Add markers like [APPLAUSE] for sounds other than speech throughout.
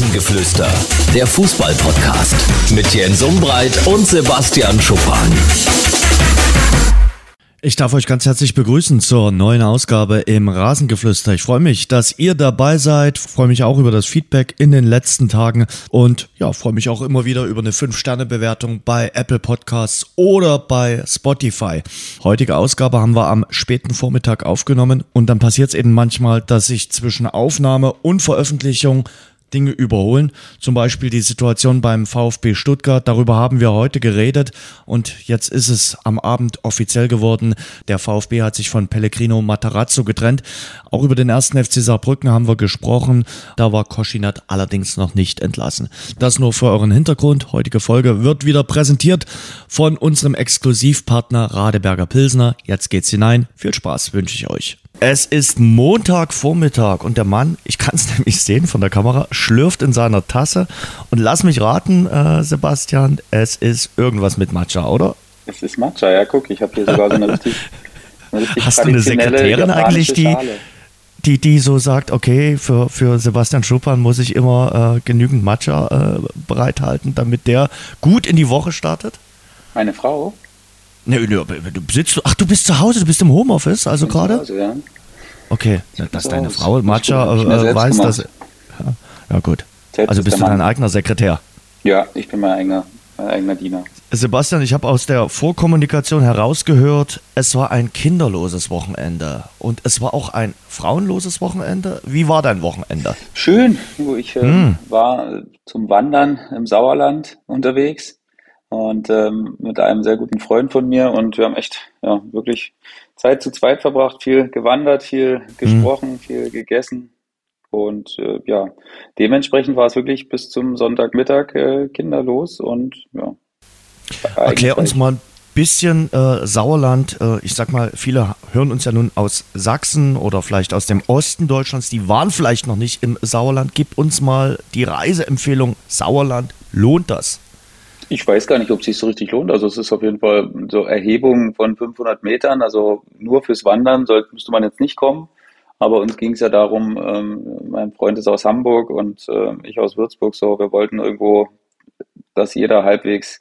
Rasengeflüster, der Fußball-Podcast mit Jens Umbreit und Sebastian Schuppan. Ich darf euch ganz herzlich begrüßen zur neuen Ausgabe im Rasengeflüster. Ich freue mich, dass ihr dabei seid, freue mich auch über das Feedback in den letzten Tagen und ja, freue mich auch immer wieder über eine 5-Sterne-Bewertung bei Apple Podcasts oder bei Spotify. Heutige Ausgabe haben wir am späten Vormittag aufgenommen und dann passiert es eben manchmal, dass ich zwischen Aufnahme und Veröffentlichung Dinge überholen. Zum Beispiel die Situation beim VfB Stuttgart. Darüber haben wir heute geredet und jetzt ist es am Abend offiziell geworden. Der VfB hat sich von Pellegrino Matarazzo getrennt. Auch über den ersten FC Saarbrücken haben wir gesprochen. Da war Koschinat allerdings noch nicht entlassen. Das nur für euren Hintergrund. Heutige Folge wird wieder präsentiert von unserem Exklusivpartner Radeberger Pilsner. Jetzt geht's hinein. Viel Spaß wünsche ich euch. Es ist Montagvormittag und der Mann, ich kann es [LAUGHS] nämlich sehen von der Kamera, schlürft in seiner Tasse. Und lass mich raten, äh, Sebastian, es ist irgendwas mit Matcha, oder? Es ist Matcha, ja, guck, ich habe hier sogar so eine [LAUGHS] richtig, eine richtig Hast du eine Sekretärin eigentlich, die, die, die so sagt, okay, für, für Sebastian Schuppan muss ich immer äh, genügend Matcha äh, bereithalten, damit der gut in die Woche startet? Meine Frau? Ne, ne, du sitzt, ach, du bist zu Hause, du bist im Homeoffice, also gerade? Ja. Okay, dass deine Hause. Frau Matcha äh, weiß, dass. Ja, ja gut. Selbst also bist du dein eigener Sekretär? Ja, ich bin mein eigener, mein eigener Diener. Sebastian, ich habe aus der Vorkommunikation herausgehört, es war ein kinderloses Wochenende und es war auch ein frauenloses Wochenende. Wie war dein Wochenende? Schön. Ich äh, hm. war zum Wandern im Sauerland unterwegs und ähm, mit einem sehr guten Freund von mir und wir haben echt ja wirklich Zeit zu zweit verbracht, viel gewandert, viel gesprochen, mhm. viel gegessen und äh, ja dementsprechend war es wirklich bis zum Sonntagmittag äh, kinderlos und ja. Erklär uns mal ein bisschen äh, Sauerland. Äh, ich sag mal, viele hören uns ja nun aus Sachsen oder vielleicht aus dem Osten Deutschlands. Die waren vielleicht noch nicht im Sauerland. Gib uns mal die Reiseempfehlung Sauerland. Lohnt das? Ich weiß gar nicht, ob es sich so richtig lohnt. Also es ist auf jeden Fall so Erhebung von 500 Metern. Also nur fürs Wandern soll, müsste man jetzt nicht kommen. Aber uns ging es ja darum, ähm, mein Freund ist aus Hamburg und äh, ich aus Würzburg, so wir wollten irgendwo, dass jeder halbwegs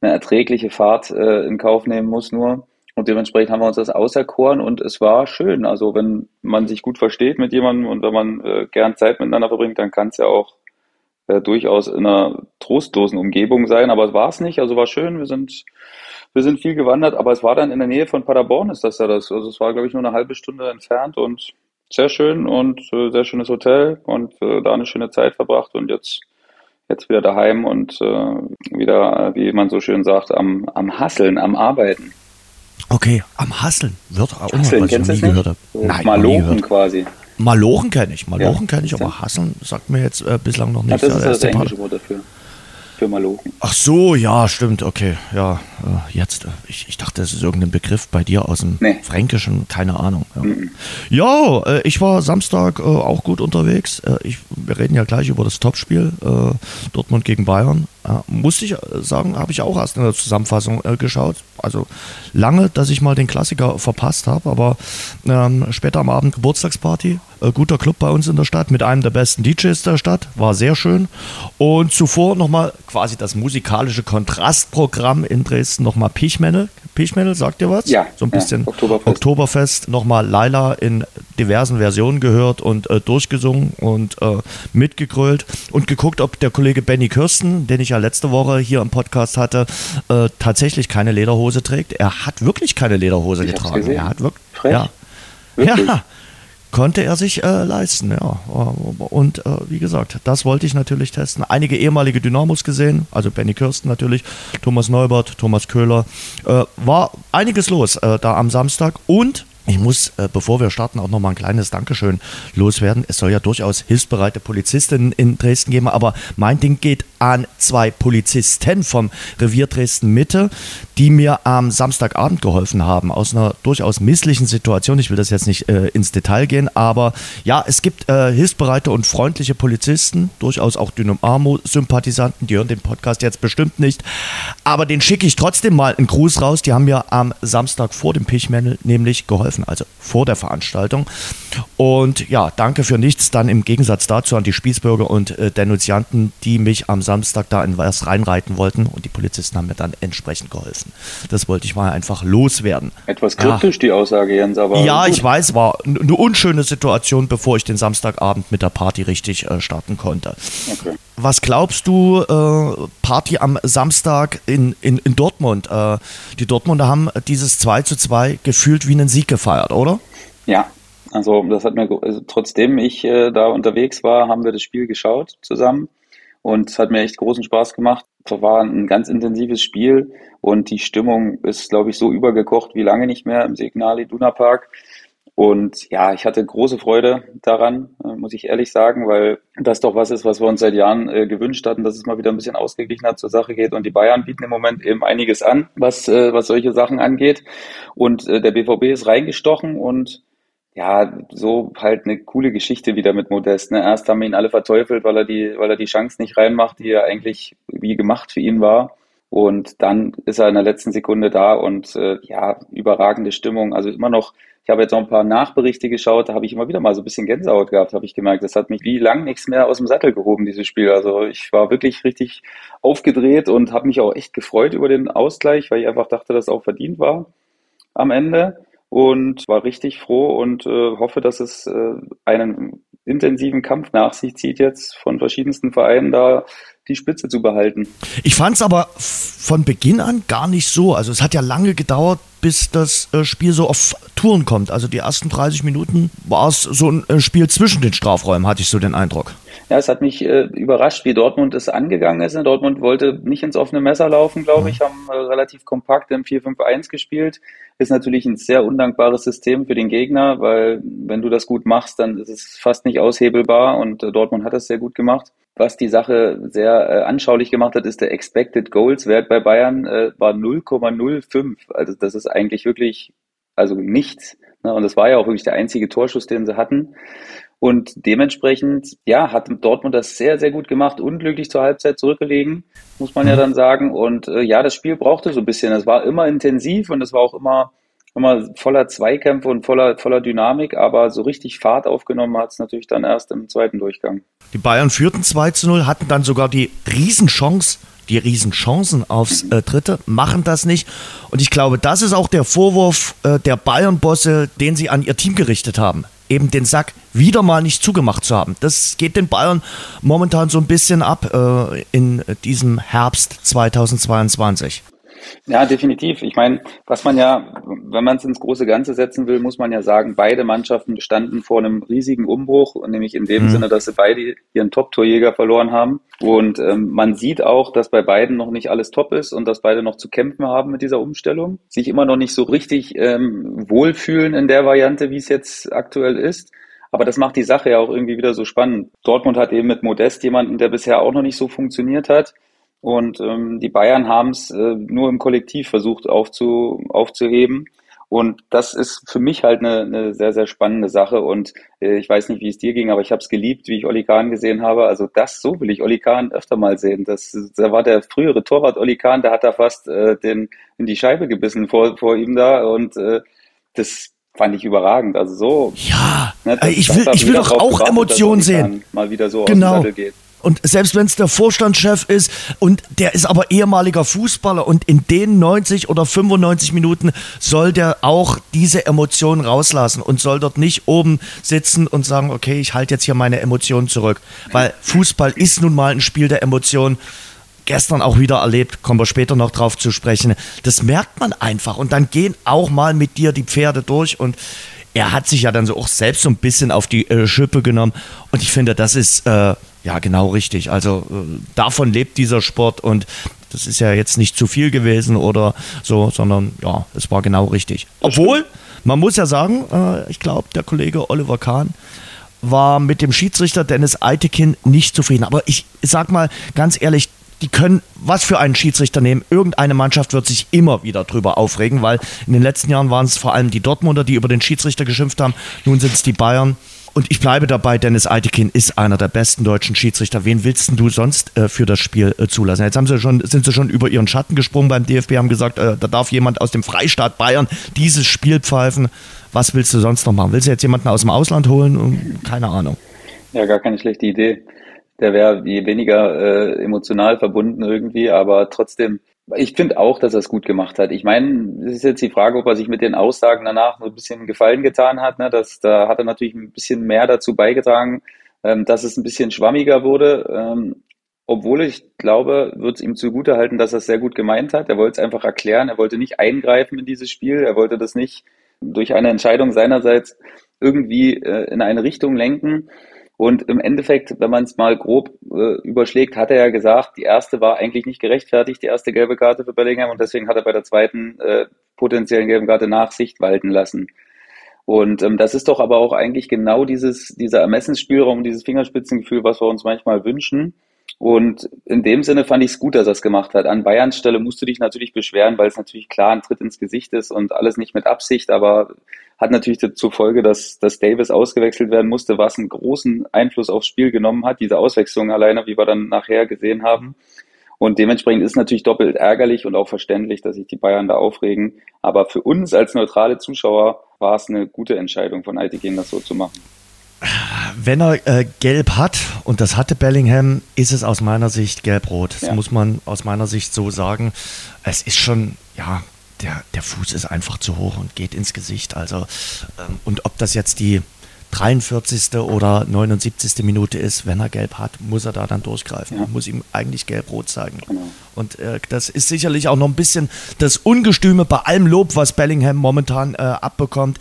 eine erträgliche Fahrt äh, in Kauf nehmen muss nur. Und dementsprechend haben wir uns das auserkoren und es war schön. Also wenn man sich gut versteht mit jemandem und wenn man äh, gern Zeit miteinander verbringt, dann kann es ja auch äh, durchaus in einer trostlosen Umgebung sein, aber es war es nicht. Also war schön. Wir sind wir sind viel gewandert, aber es war dann in der Nähe von Paderborn ist das ja das. Also es war glaube ich nur eine halbe Stunde entfernt und sehr schön und äh, sehr schönes Hotel und äh, da eine schöne Zeit verbracht und jetzt jetzt wieder daheim und äh, wieder, wie man so schön sagt, am, am Hasseln, am Arbeiten. Okay, am Hasseln wird auch Hasseln, was ich noch nie gehört habe. Nein, Malochen quasi. Malochen kenne ich, Malochen ja. kenne ich, aber Hasseln sagt mir jetzt äh, bislang noch nicht. Ja, das ist das englische Wort dafür. Für Malochen. Ach so, ja, stimmt, okay. Ja, äh, jetzt, äh, ich, ich dachte, das ist irgendein Begriff bei dir aus dem nee. Fränkischen, keine Ahnung. Ja, mhm. ja äh, ich war Samstag äh, auch gut unterwegs. Äh, ich, wir reden ja gleich über das Topspiel äh, Dortmund gegen Bayern. muss ich sagen, habe ich auch erst in der Zusammenfassung geschaut. Also lange, dass ich mal den Klassiker verpasst habe, aber ähm, später am Abend Geburtstagsparty äh, guter Club bei uns in der Stadt mit einem der besten DJs der Stadt. War sehr schön. Und zuvor nochmal quasi das musikalische Kontrastprogramm in Dresden, nochmal Pichmänner. Pichmänner, sagt ihr was? Ja. So ein bisschen ja, Oktoberfest. Oktoberfest. Nochmal Laila in diversen Versionen gehört und äh, durchgesungen und äh, mitgegrölt und geguckt, ob der Kollege Benny Kirsten, den ich ja letzte Woche hier im Podcast hatte, äh, tatsächlich keine Lederhose trägt. Er hat wirklich keine Lederhose ich getragen. Er hat wirklich. Ja. Wirklich? Ja, konnte er sich äh, leisten, ja. Und äh, wie gesagt, das wollte ich natürlich testen. Einige ehemalige Dynamos gesehen, also Benny Kirsten natürlich, Thomas Neubert, Thomas Köhler. Äh, war einiges los äh, da am Samstag und ich muss, äh, bevor wir starten, auch noch mal ein kleines Dankeschön loswerden. Es soll ja durchaus hilfsbereite Polizistinnen in Dresden geben, aber mein Ding geht an zwei Polizisten vom Revier Dresden Mitte, die mir am Samstagabend geholfen haben aus einer durchaus misslichen Situation. Ich will das jetzt nicht äh, ins Detail gehen, aber ja, es gibt äh, hilfsbereite und freundliche Polizisten, durchaus auch Dynamo-Sympathisanten, die hören den Podcast jetzt bestimmt nicht, aber den schicke ich trotzdem mal einen Gruß raus. Die haben mir am Samstag vor dem Pichmännel nämlich geholfen geholfen, also vor der Veranstaltung. Und ja, danke für nichts. Dann im Gegensatz dazu an die Spießbürger und äh, Denunzianten, die mich am Samstag da in was reinreiten wollten. Und die Polizisten haben mir dann entsprechend geholfen. Das wollte ich mal einfach loswerden. Etwas kryptisch ja. die Aussage, Jens, aber. Ja, gut. ich weiß, war eine unschöne Situation, bevor ich den Samstagabend mit der Party richtig äh, starten konnte. Okay. Was glaubst du, äh, Party am Samstag in, in, in Dortmund? Äh, die Dortmunder haben dieses 2 zu 2 gefühlt wie einen Sieg gefeiert, oder? Ja, also das hat mir, also trotzdem ich äh, da unterwegs war, haben wir das Spiel geschaut zusammen und es hat mir echt großen Spaß gemacht. Es war ein ganz intensives Spiel und die Stimmung ist, glaube ich, so übergekocht wie lange nicht mehr im Signal Iduna Park. Und ja, ich hatte große Freude daran, äh, muss ich ehrlich sagen, weil das doch was ist, was wir uns seit Jahren äh, gewünscht hatten, dass es mal wieder ein bisschen ausgeglichener zur Sache geht. Und die Bayern bieten im Moment eben einiges an, was, äh, was solche Sachen angeht. Und äh, der BVB ist reingestochen und ja, so halt eine coole Geschichte wieder mit Modest. Ne? Erst haben wir ihn alle verteufelt, weil er die, weil er die Chance nicht reinmacht, die ja eigentlich wie gemacht für ihn war. Und dann ist er in der letzten Sekunde da und äh, ja, überragende Stimmung. Also immer noch, ich habe jetzt noch ein paar Nachberichte geschaut, da habe ich immer wieder mal so ein bisschen Gänsehaut gehabt, habe ich gemerkt. Das hat mich wie lang nichts mehr aus dem Sattel gehoben, dieses Spiel. Also ich war wirklich richtig aufgedreht und habe mich auch echt gefreut über den Ausgleich, weil ich einfach dachte, dass es auch verdient war am Ende und war richtig froh und äh, hoffe, dass es äh, einen intensiven Kampf nach sich zieht jetzt von verschiedensten Vereinen da die Spitze zu behalten. Ich fand es aber von Beginn an gar nicht so. Also es hat ja lange gedauert, bis das äh, Spiel so auf Touren kommt. Also die ersten 30 Minuten war es so ein äh, Spiel zwischen den Strafräumen, hatte ich so den Eindruck. Ja, es hat mich äh, überrascht, wie Dortmund es angegangen ist. Dortmund wollte nicht ins offene Messer laufen, glaube ich, haben äh, relativ kompakt im 4-5-1 gespielt. Ist natürlich ein sehr undankbares System für den Gegner, weil wenn du das gut machst, dann ist es fast nicht aushebelbar und äh, Dortmund hat das sehr gut gemacht. Was die Sache sehr äh, anschaulich gemacht hat, ist der Expected Goals Wert bei Bayern äh, war 0,05. Also das ist eigentlich wirklich also nichts. Ne? Und das war ja auch wirklich der einzige Torschuss, den sie hatten. Und dementsprechend, ja, hat Dortmund das sehr, sehr gut gemacht, unglücklich zur Halbzeit zurückgelegen, muss man ja mhm. dann sagen. Und äh, ja, das Spiel brauchte so ein bisschen. Es war immer intensiv und es war auch immer immer voller Zweikämpfe und voller, voller Dynamik, aber so richtig Fahrt aufgenommen hat es natürlich dann erst im zweiten Durchgang. Die Bayern führten 2 zu 0, hatten dann sogar die Riesenchance, die Riesenchancen aufs äh, Dritte, machen das nicht. Und ich glaube, das ist auch der Vorwurf äh, der Bayern-Bosse, den sie an ihr Team gerichtet haben. Eben den Sack wieder mal nicht zugemacht zu haben. Das geht den Bayern momentan so ein bisschen ab äh, in diesem Herbst 2022. Ja, definitiv. Ich meine, was man ja, wenn man es ins große Ganze setzen will, muss man ja sagen, beide Mannschaften standen vor einem riesigen Umbruch, nämlich in dem mhm. Sinne, dass sie beide ihren Top-Torjäger verloren haben. Und ähm, man sieht auch, dass bei beiden noch nicht alles top ist und dass beide noch zu kämpfen haben mit dieser Umstellung, sich immer noch nicht so richtig ähm, wohlfühlen in der Variante, wie es jetzt aktuell ist. Aber das macht die Sache ja auch irgendwie wieder so spannend. Dortmund hat eben mit Modest jemanden, der bisher auch noch nicht so funktioniert hat. Und ähm, die Bayern haben es äh, nur im Kollektiv versucht aufzu, aufzuheben. Und das ist für mich halt eine, eine sehr, sehr spannende Sache. Und äh, ich weiß nicht, wie es dir ging, aber ich habe es geliebt, wie ich Oli Kahn gesehen habe. Also das, so will ich Oli Kahn öfter mal sehen. Das, da war der frühere Torwart Oli Kahn, der hat da fast äh, den, in die Scheibe gebissen vor, vor ihm da. Und äh, das fand ich überragend. Also so. Ja, ne, das, ich will, ich will doch auch Emotionen sehen. Mal wieder so genau. aus dem Sattel geht. Und selbst wenn es der Vorstandschef ist und der ist aber ehemaliger Fußballer und in den 90 oder 95 Minuten soll der auch diese Emotionen rauslassen und soll dort nicht oben sitzen und sagen, okay, ich halte jetzt hier meine Emotionen zurück. Weil Fußball ist nun mal ein Spiel der Emotionen. Gestern auch wieder erlebt, kommen wir später noch drauf zu sprechen. Das merkt man einfach und dann gehen auch mal mit dir die Pferde durch und er hat sich ja dann so auch selbst so ein bisschen auf die äh, Schippe genommen und ich finde, das ist äh, ja, genau richtig. Also äh, davon lebt dieser Sport und das ist ja jetzt nicht zu viel gewesen oder so, sondern ja, es war genau richtig. Obwohl, man muss ja sagen, äh, ich glaube, der Kollege Oliver Kahn war mit dem Schiedsrichter Dennis Eitekin nicht zufrieden. Aber ich sag mal ganz ehrlich, die können was für einen Schiedsrichter nehmen. Irgendeine Mannschaft wird sich immer wieder drüber aufregen, weil in den letzten Jahren waren es vor allem die Dortmunder, die über den Schiedsrichter geschimpft haben. Nun sind es die Bayern. Und ich bleibe dabei, Dennis Eitekin ist einer der besten deutschen Schiedsrichter. Wen willst du sonst äh, für das Spiel äh, zulassen? Jetzt haben sie schon, sind sie schon über ihren Schatten gesprungen beim DFB, haben gesagt, äh, da darf jemand aus dem Freistaat Bayern dieses Spiel pfeifen. Was willst du sonst noch machen? Willst du jetzt jemanden aus dem Ausland holen? Keine Ahnung. Ja, gar keine schlechte Idee. Der wäre weniger äh, emotional verbunden irgendwie, aber trotzdem ich finde auch, dass er es gut gemacht hat. Ich meine, es ist jetzt die Frage, ob er sich mit den Aussagen danach so ein bisschen Gefallen getan hat. Ne? Das, da hat er natürlich ein bisschen mehr dazu beigetragen, ähm, dass es ein bisschen schwammiger wurde. Ähm, obwohl ich glaube, wird es ihm zugute halten, dass er es sehr gut gemeint hat. Er wollte es einfach erklären. Er wollte nicht eingreifen in dieses Spiel. Er wollte das nicht durch eine Entscheidung seinerseits irgendwie äh, in eine Richtung lenken. Und im Endeffekt, wenn man es mal grob äh, überschlägt, hat er ja gesagt, die erste war eigentlich nicht gerechtfertigt, die erste gelbe Karte für Bellingham und deswegen hat er bei der zweiten äh, potenziellen gelben Karte Nachsicht walten lassen. Und ähm, das ist doch aber auch eigentlich genau dieses, dieser Ermessensspielraum, dieses Fingerspitzengefühl, was wir uns manchmal wünschen. Und in dem Sinne fand ich es gut, dass er es gemacht hat. An Bayerns Stelle musst du dich natürlich beschweren, weil es natürlich klar ein Tritt ins Gesicht ist und alles nicht mit Absicht, aber hat natürlich zur Folge, dass, dass Davis ausgewechselt werden musste, was einen großen Einfluss aufs Spiel genommen hat, diese Auswechslung alleine, wie wir dann nachher gesehen haben. Und dementsprechend ist natürlich doppelt ärgerlich und auch verständlich, dass sich die Bayern da aufregen. Aber für uns als neutrale Zuschauer war es eine gute Entscheidung von Altigin, das so zu machen. Wenn er äh, gelb hat, und das hatte Bellingham, ist es aus meiner Sicht gelb-rot. Das ja. muss man aus meiner Sicht so sagen. Es ist schon, ja, der, der Fuß ist einfach zu hoch und geht ins Gesicht. Also, ähm, und ob das jetzt die 43. oder 79. Minute ist, wenn er gelb hat, muss er da dann durchgreifen. Ja. Muss ihm eigentlich gelb-rot zeigen. Genau. Und äh, das ist sicherlich auch noch ein bisschen das Ungestüme bei allem Lob, was Bellingham momentan äh, abbekommt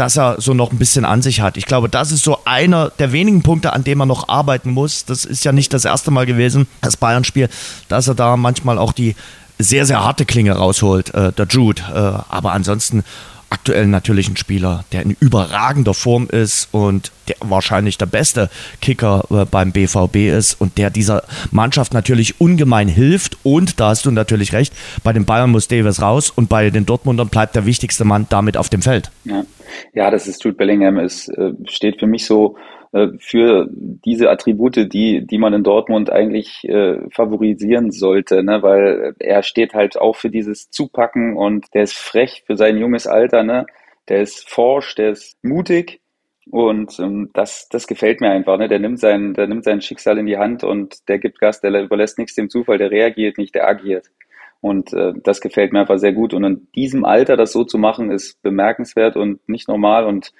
dass er so noch ein bisschen an sich hat. Ich glaube, das ist so einer der wenigen Punkte, an dem er noch arbeiten muss. Das ist ja nicht das erste Mal gewesen, das Bayern-Spiel, dass er da manchmal auch die sehr, sehr harte Klinge rausholt, äh, der Jude. Äh, aber ansonsten aktuell natürlich ein Spieler, der in überragender Form ist und der wahrscheinlich der beste Kicker äh, beim BVB ist und der dieser Mannschaft natürlich ungemein hilft. Und da hast du natürlich recht, bei den Bayern muss Davis raus und bei den Dortmundern bleibt der wichtigste Mann damit auf dem Feld. Ja, ja das ist Jude Bellingham. Es äh, steht für mich so für diese Attribute, die, die man in Dortmund eigentlich äh, favorisieren sollte, ne? weil er steht halt auch für dieses Zupacken und der ist frech für sein junges Alter, ne? der ist forsch, der ist mutig und ähm, das, das gefällt mir einfach. Ne? Der nimmt sein, der nimmt sein Schicksal in die Hand und der gibt Gas, der überlässt nichts dem Zufall, der reagiert nicht, der agiert. Und äh, das gefällt mir einfach sehr gut. Und in diesem Alter das so zu machen, ist bemerkenswert und nicht normal. Und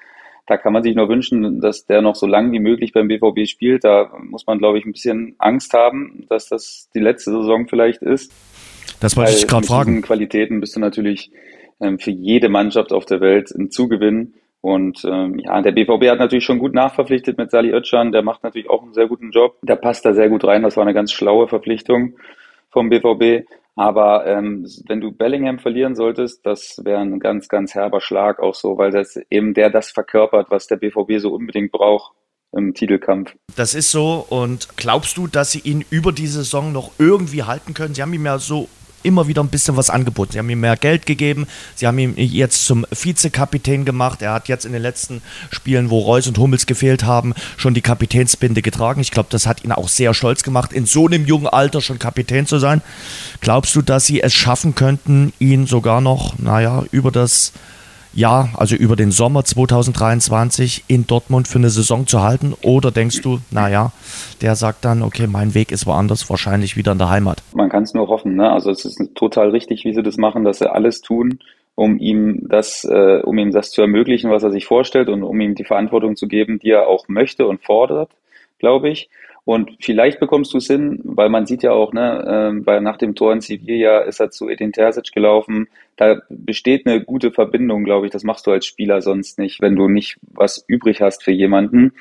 da kann man sich nur wünschen, dass der noch so lange wie möglich beim BVB spielt. Da muss man, glaube ich, ein bisschen Angst haben, dass das die letzte Saison vielleicht ist. Das wollte ich gerade fragen. Mit Qualitäten bist du natürlich ähm, für jede Mannschaft auf der Welt ein Zugewinn. Und ähm, ja, der BVB hat natürlich schon gut nachverpflichtet mit Sali Özcan. Der macht natürlich auch einen sehr guten Job. Der passt da sehr gut rein. Das war eine ganz schlaue Verpflichtung vom BVB. Aber ähm, wenn du Bellingham verlieren solltest, das wäre ein ganz, ganz herber Schlag auch so, weil das eben der das verkörpert, was der BVB so unbedingt braucht im Titelkampf. Das ist so. Und glaubst du, dass sie ihn über die Saison noch irgendwie halten können? Sie haben ihm ja so immer wieder ein bisschen was angeboten. Sie haben ihm mehr Geld gegeben, sie haben ihn jetzt zum Vizekapitän gemacht. Er hat jetzt in den letzten Spielen, wo Reus und Hummels gefehlt haben, schon die Kapitänsbinde getragen. Ich glaube, das hat ihn auch sehr stolz gemacht, in so einem jungen Alter schon Kapitän zu sein. Glaubst du, dass sie es schaffen könnten, ihn sogar noch, naja, über das ja, also über den Sommer 2023 in Dortmund für eine Saison zu halten? Oder denkst du, naja, der sagt dann, okay, mein Weg ist woanders, wahrscheinlich wieder in der Heimat? Man kann es nur hoffen. Ne? Also es ist total richtig, wie sie das machen, dass sie alles tun, um ihm das, äh, um ihm das zu ermöglichen, was er sich vorstellt und um ihm die Verantwortung zu geben, die er auch möchte und fordert, glaube ich. Und vielleicht bekommst du es hin, weil man sieht ja auch, ne, äh, weil nach dem Tor in Sevilla ist er zu Edin Terzic gelaufen. Da besteht eine gute Verbindung, glaube ich. Das machst du als Spieler sonst nicht, wenn du nicht was übrig hast für jemanden.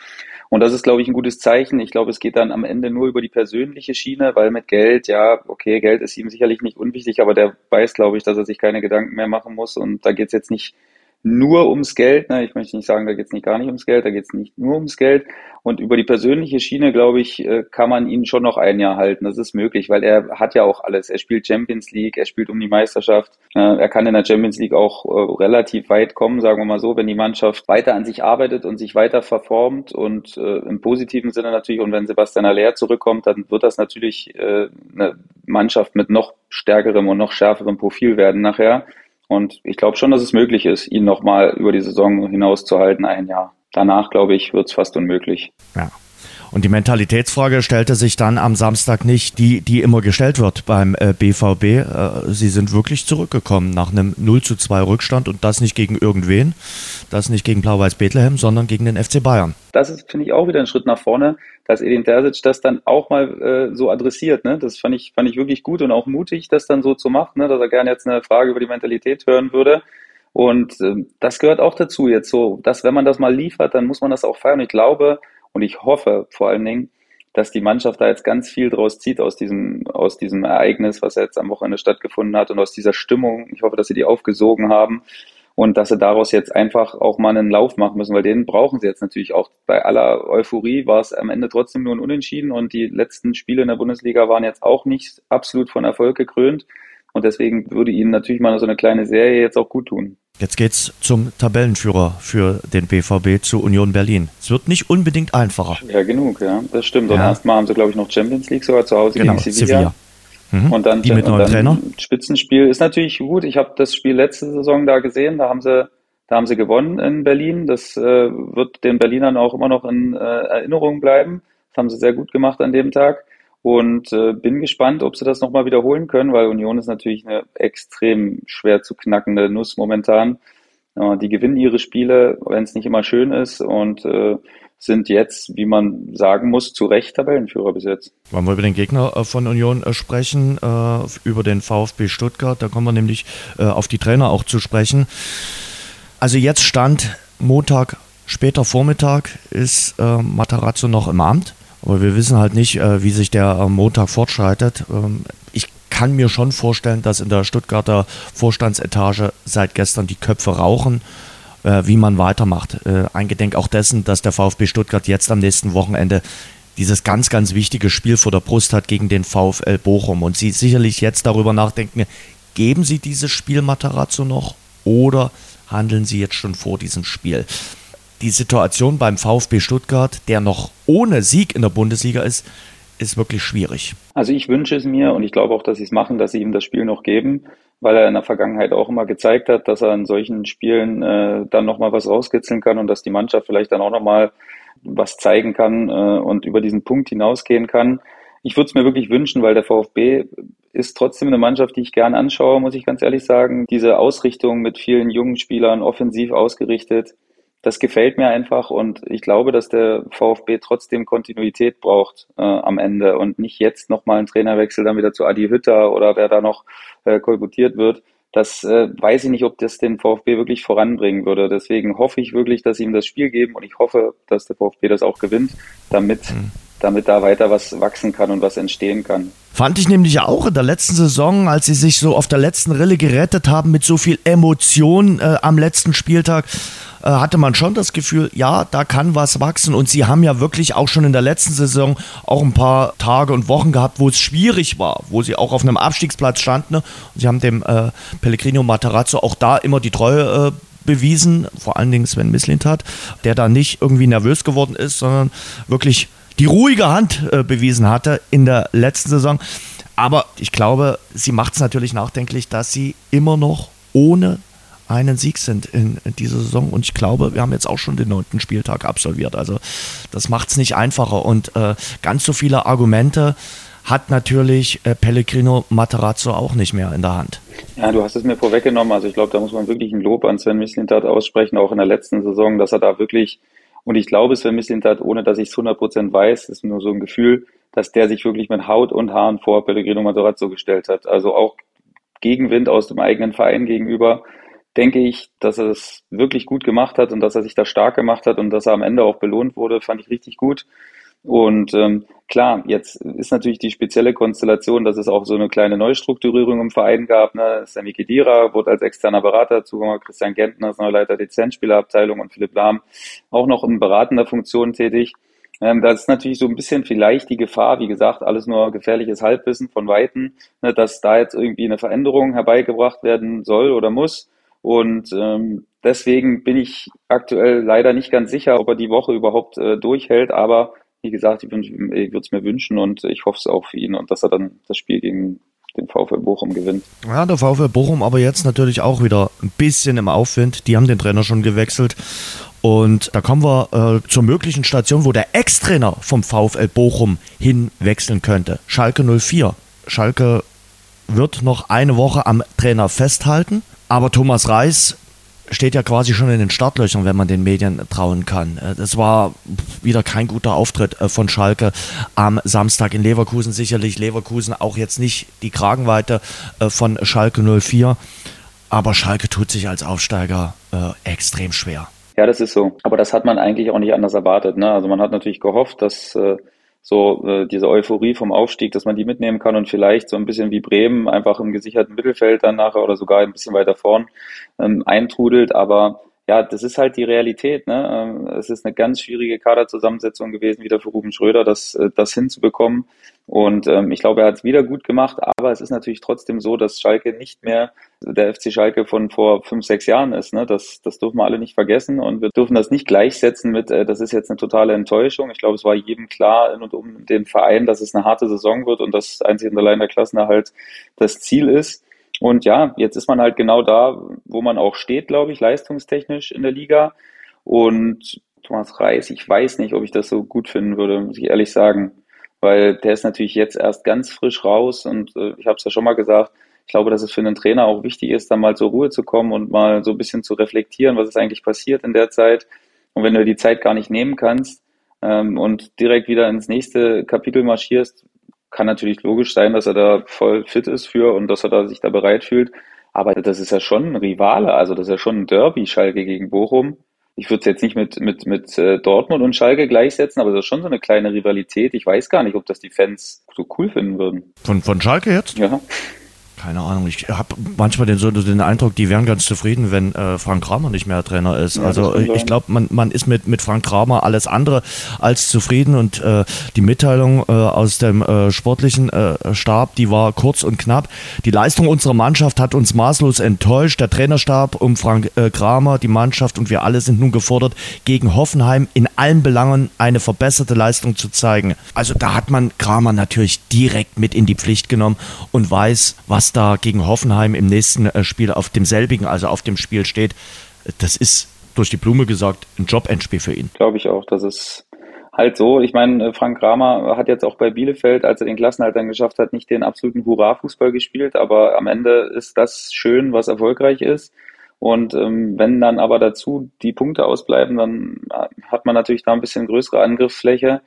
Und das ist, glaube ich, ein gutes Zeichen. Ich glaube, es geht dann am Ende nur über die persönliche Schiene, weil mit Geld, ja, okay, Geld ist ihm sicherlich nicht unwichtig, aber der weiß, glaube ich, dass er sich keine Gedanken mehr machen muss. Und da geht es jetzt nicht nur ums Geld. Ne? Ich möchte nicht sagen, da geht es nicht gar nicht ums Geld, da geht es nicht nur ums Geld. Und über die persönliche Schiene, glaube ich, äh, kann man ihn schon noch ein Jahr halten. Das ist möglich, weil er hat ja auch alles. Er spielt Champions League, er spielt um die Meisterschaft. Äh, er kann in der Champions League auch äh, relativ weit kommen, sagen wir mal so, wenn die Mannschaft weiter an sich arbeitet und sich weiter verformt und im positiven Sinne natürlich. Und wenn Sebastian Aller zurückkommt, dann wird das natürlich eine Mannschaft mit noch stärkerem und noch schärferem Profil werden nachher. Und ich glaube schon, dass es möglich ist, ihn nochmal über die Saison hinaus zu halten, ein Jahr danach, glaube ich, wird es fast unmöglich. Ja. Und die Mentalitätsfrage stellte sich dann am Samstag nicht, die, die immer gestellt wird beim äh, BVB. Äh, sie sind wirklich zurückgekommen nach einem 0 zu 2 Rückstand und das nicht gegen irgendwen, das nicht gegen Blau-Weiß Bethlehem, sondern gegen den FC Bayern. Das ist, finde ich, auch wieder ein Schritt nach vorne, dass Edin Terzic das dann auch mal äh, so adressiert. Ne? Das fand ich, fand ich wirklich gut und auch mutig, das dann so zu machen, ne? dass er gerne jetzt eine Frage über die Mentalität hören würde. Und äh, das gehört auch dazu jetzt so, dass wenn man das mal liefert, dann muss man das auch feiern. Ich glaube und ich hoffe vor allen Dingen, dass die Mannschaft da jetzt ganz viel draus zieht aus diesem, aus diesem Ereignis, was jetzt am Wochenende stattgefunden hat und aus dieser Stimmung. Ich hoffe, dass sie die aufgesogen haben und dass sie daraus jetzt einfach auch mal einen Lauf machen müssen, weil den brauchen sie jetzt natürlich auch. Bei aller Euphorie war es am Ende trotzdem nur ein Unentschieden und die letzten Spiele in der Bundesliga waren jetzt auch nicht absolut von Erfolg gekrönt. Und deswegen würde ihnen natürlich mal so eine kleine Serie jetzt auch gut tun. Jetzt geht's zum Tabellenführer für den BVB zu Union Berlin. Es wird nicht unbedingt einfacher. Ja, genug, ja, das stimmt. Ja. Und erstmal haben sie, glaube ich, noch Champions League sogar zu Hause genau, gegen Sevilla. Sevilla. Mhm. Und dann, Die mit neuem Trainer. Spitzenspiel ist natürlich gut. Ich habe das Spiel letzte Saison da gesehen. Da haben sie, da haben sie gewonnen in Berlin. Das äh, wird den Berlinern auch immer noch in äh, Erinnerung bleiben. Das haben sie sehr gut gemacht an dem Tag und äh, bin gespannt, ob sie das nochmal wiederholen können, weil Union ist natürlich eine extrem schwer zu knackende Nuss momentan. Äh, die gewinnen ihre Spiele, wenn es nicht immer schön ist und äh, sind jetzt, wie man sagen muss, zu Recht Tabellenführer bis jetzt. Wollen wir über den Gegner äh, von Union äh, sprechen, äh, über den VfB Stuttgart, da kommen wir nämlich auf die Trainer auch zu sprechen. Also jetzt stand Montag, später Vormittag, ist Matarazzo noch im Amt. Aber wir wissen halt nicht, äh, wie sich der am Montag fortschreitet. Ähm, ich kann mir schon vorstellen, dass in der Stuttgarter Vorstandsetage seit gestern die Köpfe rauchen, äh, wie man weitermacht. Äh, eingedenk auch dessen, dass der VfB Stuttgart jetzt am nächsten Wochenende dieses ganz, ganz wichtige Spiel vor der Brust hat gegen den VfL Bochum und sie sicherlich jetzt darüber nachdenken, geben sie dieses Spiel Matarazzo noch oder handeln sie jetzt schon vor diesem Spiel? Die Situation beim VfB Stuttgart, der noch ohne Sieg in der Bundesliga ist, ist wirklich schwierig. Also ich wünsche es mir und ich glaube auch, dass sie es machen, dass sie ihm das Spiel noch geben, weil er in der Vergangenheit auch immer gezeigt hat, dass er in solchen Spielen äh, dann nochmal was rauskitzeln kann und dass die Mannschaft vielleicht dann auch nochmal was zeigen kann äh, und über diesen Punkt hinausgehen kann. Ich würde es mir wirklich wünschen, weil der VfB ist trotzdem eine Mannschaft, die ich gern anschaue, muss ich ganz ehrlich sagen. Diese Ausrichtung mit vielen jungen Spielern, offensiv ausgerichtet, das gefällt mir einfach und ich glaube, dass der VfB trotzdem Kontinuität braucht äh, am Ende und nicht jetzt nochmal einen Trainerwechsel dann wieder zu Adi Hütter oder wer da noch äh, kolportiert wird. Das äh, weiß ich nicht, ob das den VfB wirklich voranbringen würde. Deswegen hoffe ich wirklich, dass sie ihm das Spiel geben und ich hoffe, dass der VfB das auch gewinnt, damit mhm damit da weiter was wachsen kann und was entstehen kann. Fand ich nämlich auch in der letzten Saison, als sie sich so auf der letzten Rille gerettet haben mit so viel Emotion äh, am letzten Spieltag, äh, hatte man schon das Gefühl, ja, da kann was wachsen. Und sie haben ja wirklich auch schon in der letzten Saison auch ein paar Tage und Wochen gehabt, wo es schwierig war, wo sie auch auf einem Abstiegsplatz standen. Und sie haben dem äh, Pellegrino Materazzo auch da immer die Treue äh, bewiesen, vor allen Dingen Sven Mislintat, der da nicht irgendwie nervös geworden ist, sondern wirklich die ruhige Hand äh, bewiesen hatte in der letzten Saison. Aber ich glaube, sie macht es natürlich nachdenklich, dass sie immer noch ohne einen Sieg sind in, dieser Saison. Und ich glaube, wir haben jetzt auch schon den neunten Spieltag absolviert. Also das macht es nicht einfacher. Und äh, ganz so viele Argumente hat natürlich äh, Pellegrino Materazzo auch nicht mehr in der Hand. Ja, du hast es mir vorweggenommen. Also ich glaube, da muss man wirklich ein Lob an Sven Mislintat aussprechen, auch in der letzten Saison, dass er da wirklich und ich glaube, Sven Mislintat, ohne dass ich es 100% weiß, ist nur so ein Gefühl, dass der sich wirklich mit Haut und Haaren vor Pellegrino Matarazzo gestellt hat. Also auch Gegenwind aus dem eigenen Verein gegenüber, denke ich, dass er es wirklich gut gemacht hat und dass er sich da stark gemacht hat und dass er am Ende auch belohnt wurde, fand ich richtig gut. Und ähm, klar, jetzt ist natürlich die spezielle Konstellation, dass es auch so eine kleine Neustrukturierung im Verein gab. Ne? Sammy Kedira wurde als externer Berater zugekommen, Christian Gentner ist neuer Leiter Lizenzspielerabteilung und Philipp Lahm auch noch in beratender Funktion tätig. Ähm, das ist natürlich so ein bisschen vielleicht die Gefahr, wie gesagt, alles nur gefährliches Halbwissen von Weitem, ne, dass da jetzt irgendwie eine Veränderung herbeigebracht werden soll oder muss. Und ähm, deswegen bin ich aktuell leider nicht ganz sicher, ob er die Woche überhaupt äh, durchhält. Aber wie gesagt, ich, ich würde es mir wünschen und ich hoffe es auch für ihn und dass er dann das Spiel gegen den VfL Bochum gewinnt. Ja, der VfL Bochum aber jetzt natürlich auch wieder ein bisschen im Aufwind. Die haben den Trainer schon gewechselt. Und da kommen wir äh, zur möglichen Station, wo der Ex-Trainer vom VfL Bochum hinwechseln könnte. Schalke 04. Schalke wird noch eine Woche am Trainer festhalten. Aber Thomas Reis steht ja quasi schon in den Startlöchern, wenn man den Medien trauen kann. Äh, das war wieder kein guter Auftritt äh, von Schalke am Samstag in Leverkusen. Sicherlich Leverkusen auch jetzt nicht die Kragenweite äh, von Schalke 04. Aber Schalke tut sich als Aufsteiger extrem schwer. Ja, das ist so. Aber das hat man eigentlich auch nicht anders erwartet. Ne? Also man hat natürlich gehofft, dass so äh, diese Euphorie vom Aufstieg, dass man die mitnehmen kann und vielleicht so ein bisschen wie Bremen einfach im gesicherten Mittelfeld dann nachher oder sogar ein bisschen weiter vorn ähm, eintrudelt. Aber ja, das ist halt die Realität. Ne? Ähm, es ist eine ganz schwierige Kaderzusammensetzung gewesen, wieder für Ruben Schröder, das, äh, das hinzubekommen. Und ähm, ich glaube, er hat es wieder gut gemacht, aber es ist natürlich trotzdem so, dass Schalke nicht mehr der FC Schalke von vor fünf, sechs Jahren ist. Ne? Das, das dürfen wir alle nicht vergessen und wir dürfen das nicht gleichsetzen mit, äh, das ist jetzt eine totale Enttäuschung. Ich glaube, es war jedem klar in und um den Verein, dass es eine harte Saison wird und das einzig und allein der Klassenerhalt das Ziel ist. Und ja, jetzt ist man halt genau da, wo man auch steht, glaube ich, leistungstechnisch in der Liga. Und Thomas Reis, ich weiß nicht, ob ich das so gut finden würde, muss ich ehrlich sagen. Weil der ist natürlich jetzt erst ganz frisch raus und äh, ich habe es ja schon mal gesagt, ich glaube, dass es für einen Trainer auch wichtig ist, dann mal zur Ruhe zu kommen und mal so ein bisschen zu reflektieren, was ist eigentlich passiert in der Zeit. Und wenn du die Zeit gar nicht nehmen kannst ähm, und direkt wieder ins nächste Kapitel marschierst, kann natürlich logisch sein, dass er da voll fit ist für und dass er da sich da bereit fühlt. Aber das ist ja schon ein Rivale, also das ist ja schon ein Derby, Schalke gegen Bochum. Ich würde es jetzt nicht mit, mit, mit äh, Dortmund und Schalke gleichsetzen, aber das ist schon so eine kleine Rivalität. Ich weiß gar nicht, ob das die Fans so cool finden würden. Von, von Schalke jetzt? Ja. Keine Ahnung, ich habe manchmal den, so den Eindruck, die wären ganz zufrieden, wenn äh, Frank Kramer nicht mehr Trainer ist. Ja, also ich glaube, man, man ist mit, mit Frank Kramer alles andere als zufrieden und äh, die Mitteilung äh, aus dem äh, sportlichen äh, Stab, die war kurz und knapp. Die Leistung unserer Mannschaft hat uns maßlos enttäuscht. Der Trainerstab um Frank äh, Kramer, die Mannschaft und wir alle sind nun gefordert, gegen Hoffenheim in allen Belangen eine verbesserte Leistung zu zeigen. Also da hat man Kramer natürlich direkt mit in die Pflicht genommen und weiß, was da gegen Hoffenheim im nächsten äh, Spiel auf demselbigen, also auf dem Spiel steht, das ist durch die Blume gesagt ein Job-Endspiel für ihn. Glaube ich auch, das ist halt so. Ich meine, äh, Frank Kramer hat jetzt auch bei Bielefeld, als er den Klassenhalt geschafft hat, nicht den absoluten Hurra-Fußball gespielt, aber am Ende ist das schön, was erfolgreich ist. Und ähm, wenn dann aber dazu die Punkte ausbleiben, dann äh, hat man natürlich da ein bisschen größere Angriffsfläche.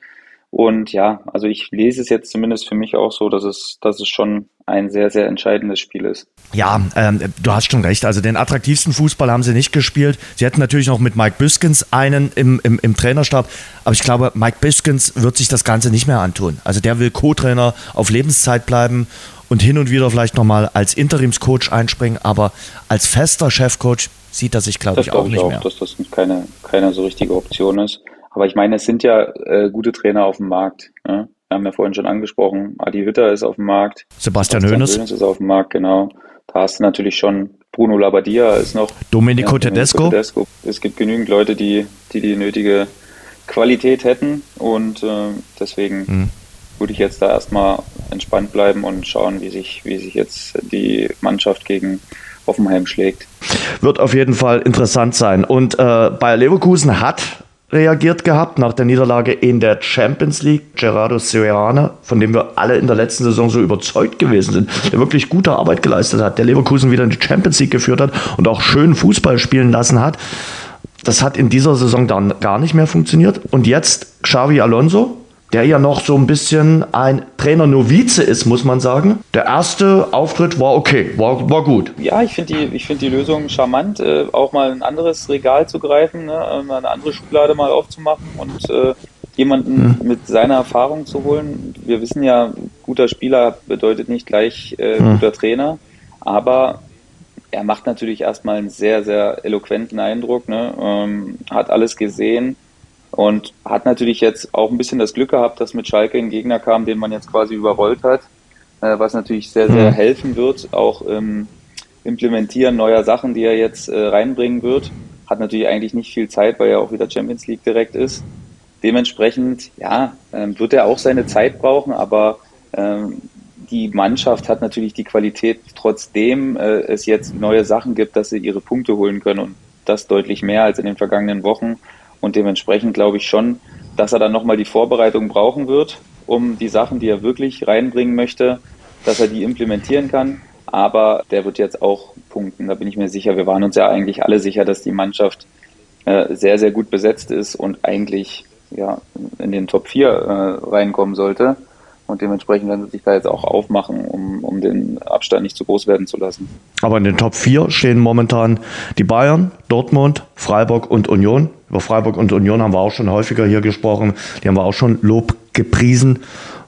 Und ja, also ich lese es jetzt zumindest für mich auch so, dass es, dass es schon ein sehr, sehr entscheidendes Spiel ist. Ja, ähm, du hast schon recht. Also den attraktivsten Fußball haben sie nicht gespielt. Sie hätten natürlich noch mit Mike Biskins einen im, im, im Trainerstab. Aber ich glaube, Mike Biskins wird sich das Ganze nicht mehr antun. Also der will Co-Trainer auf Lebenszeit bleiben und hin und wieder vielleicht nochmal als Interimscoach einspringen. Aber als fester Chefcoach sieht er sich, glaube ich, auch ich nicht auch, mehr. dass das keine, keine so richtige Option ist. Aber ich meine, es sind ja äh, gute Trainer auf dem Markt. Ne? Wir haben ja vorhin schon angesprochen, Adi Hütter ist auf dem Markt. Sebastian Hoeneß. ist auf dem Markt, genau. Da hast du natürlich schon Bruno Labbadia ist noch. Domenico ja, Tedesco. Tedesco. Es gibt genügend Leute, die die, die nötige Qualität hätten und äh, deswegen mhm. würde ich jetzt da erstmal entspannt bleiben und schauen, wie sich, wie sich jetzt die Mannschaft gegen Hoffenheim schlägt. Wird auf jeden Fall interessant sein. Und äh, Bayer Leverkusen hat reagiert gehabt nach der Niederlage in der Champions League. Gerardo Siriana, von dem wir alle in der letzten Saison so überzeugt gewesen sind, der wirklich gute Arbeit geleistet hat, der Leverkusen wieder in die Champions League geführt hat und auch schön Fußball spielen lassen hat. Das hat in dieser Saison dann gar nicht mehr funktioniert. Und jetzt Xavi Alonso, der ja noch so ein bisschen ein Trainer-Novize ist, muss man sagen. Der erste Auftritt war okay, war, war gut. Ja, ich finde die, find die Lösung charmant, äh, auch mal ein anderes Regal zu greifen, ne, eine andere Schublade mal aufzumachen und äh, jemanden hm. mit seiner Erfahrung zu holen. Wir wissen ja, guter Spieler bedeutet nicht gleich äh, hm. guter Trainer, aber er macht natürlich erstmal einen sehr, sehr eloquenten Eindruck, ne, ähm, hat alles gesehen und hat natürlich jetzt auch ein bisschen das Glück gehabt, dass mit Schalke ein Gegner kam, den man jetzt quasi überrollt hat, äh, was natürlich sehr, sehr mhm. helfen wird, auch im Implementieren neuer Sachen, die er jetzt äh, reinbringen wird. Hat natürlich eigentlich nicht viel Zeit, weil er auch wieder Champions League direkt ist. Dementsprechend, ja, ähm, wird er auch seine Zeit brauchen, aber ähm, die Mannschaft hat natürlich die Qualität, trotzdem äh, es jetzt neue Sachen gibt, dass sie ihre Punkte holen können und das deutlich mehr als in den vergangenen Wochen. Und dementsprechend glaube ich schon, dass er dann nochmal die Vorbereitung brauchen wird, um die Sachen, die er wirklich reinbringen möchte, dass er die implementieren kann. Aber der wird jetzt auch punkten, da bin ich mir sicher. Wir waren uns ja eigentlich alle sicher, dass die Mannschaft äh, sehr, sehr gut besetzt ist und eigentlich ja, in den Top 4 äh, reinkommen sollte. Und dementsprechend werden sie sich da jetzt auch aufmachen, um, um den Abstand nicht zu groß werden zu lassen. Aber in den Top 4 stehen momentan die Bayern, Dortmund, Freiburg und Union. Über Freiburg und Union haben wir auch schon häufiger hier gesprochen. Die haben wir auch schon Lob gepriesen.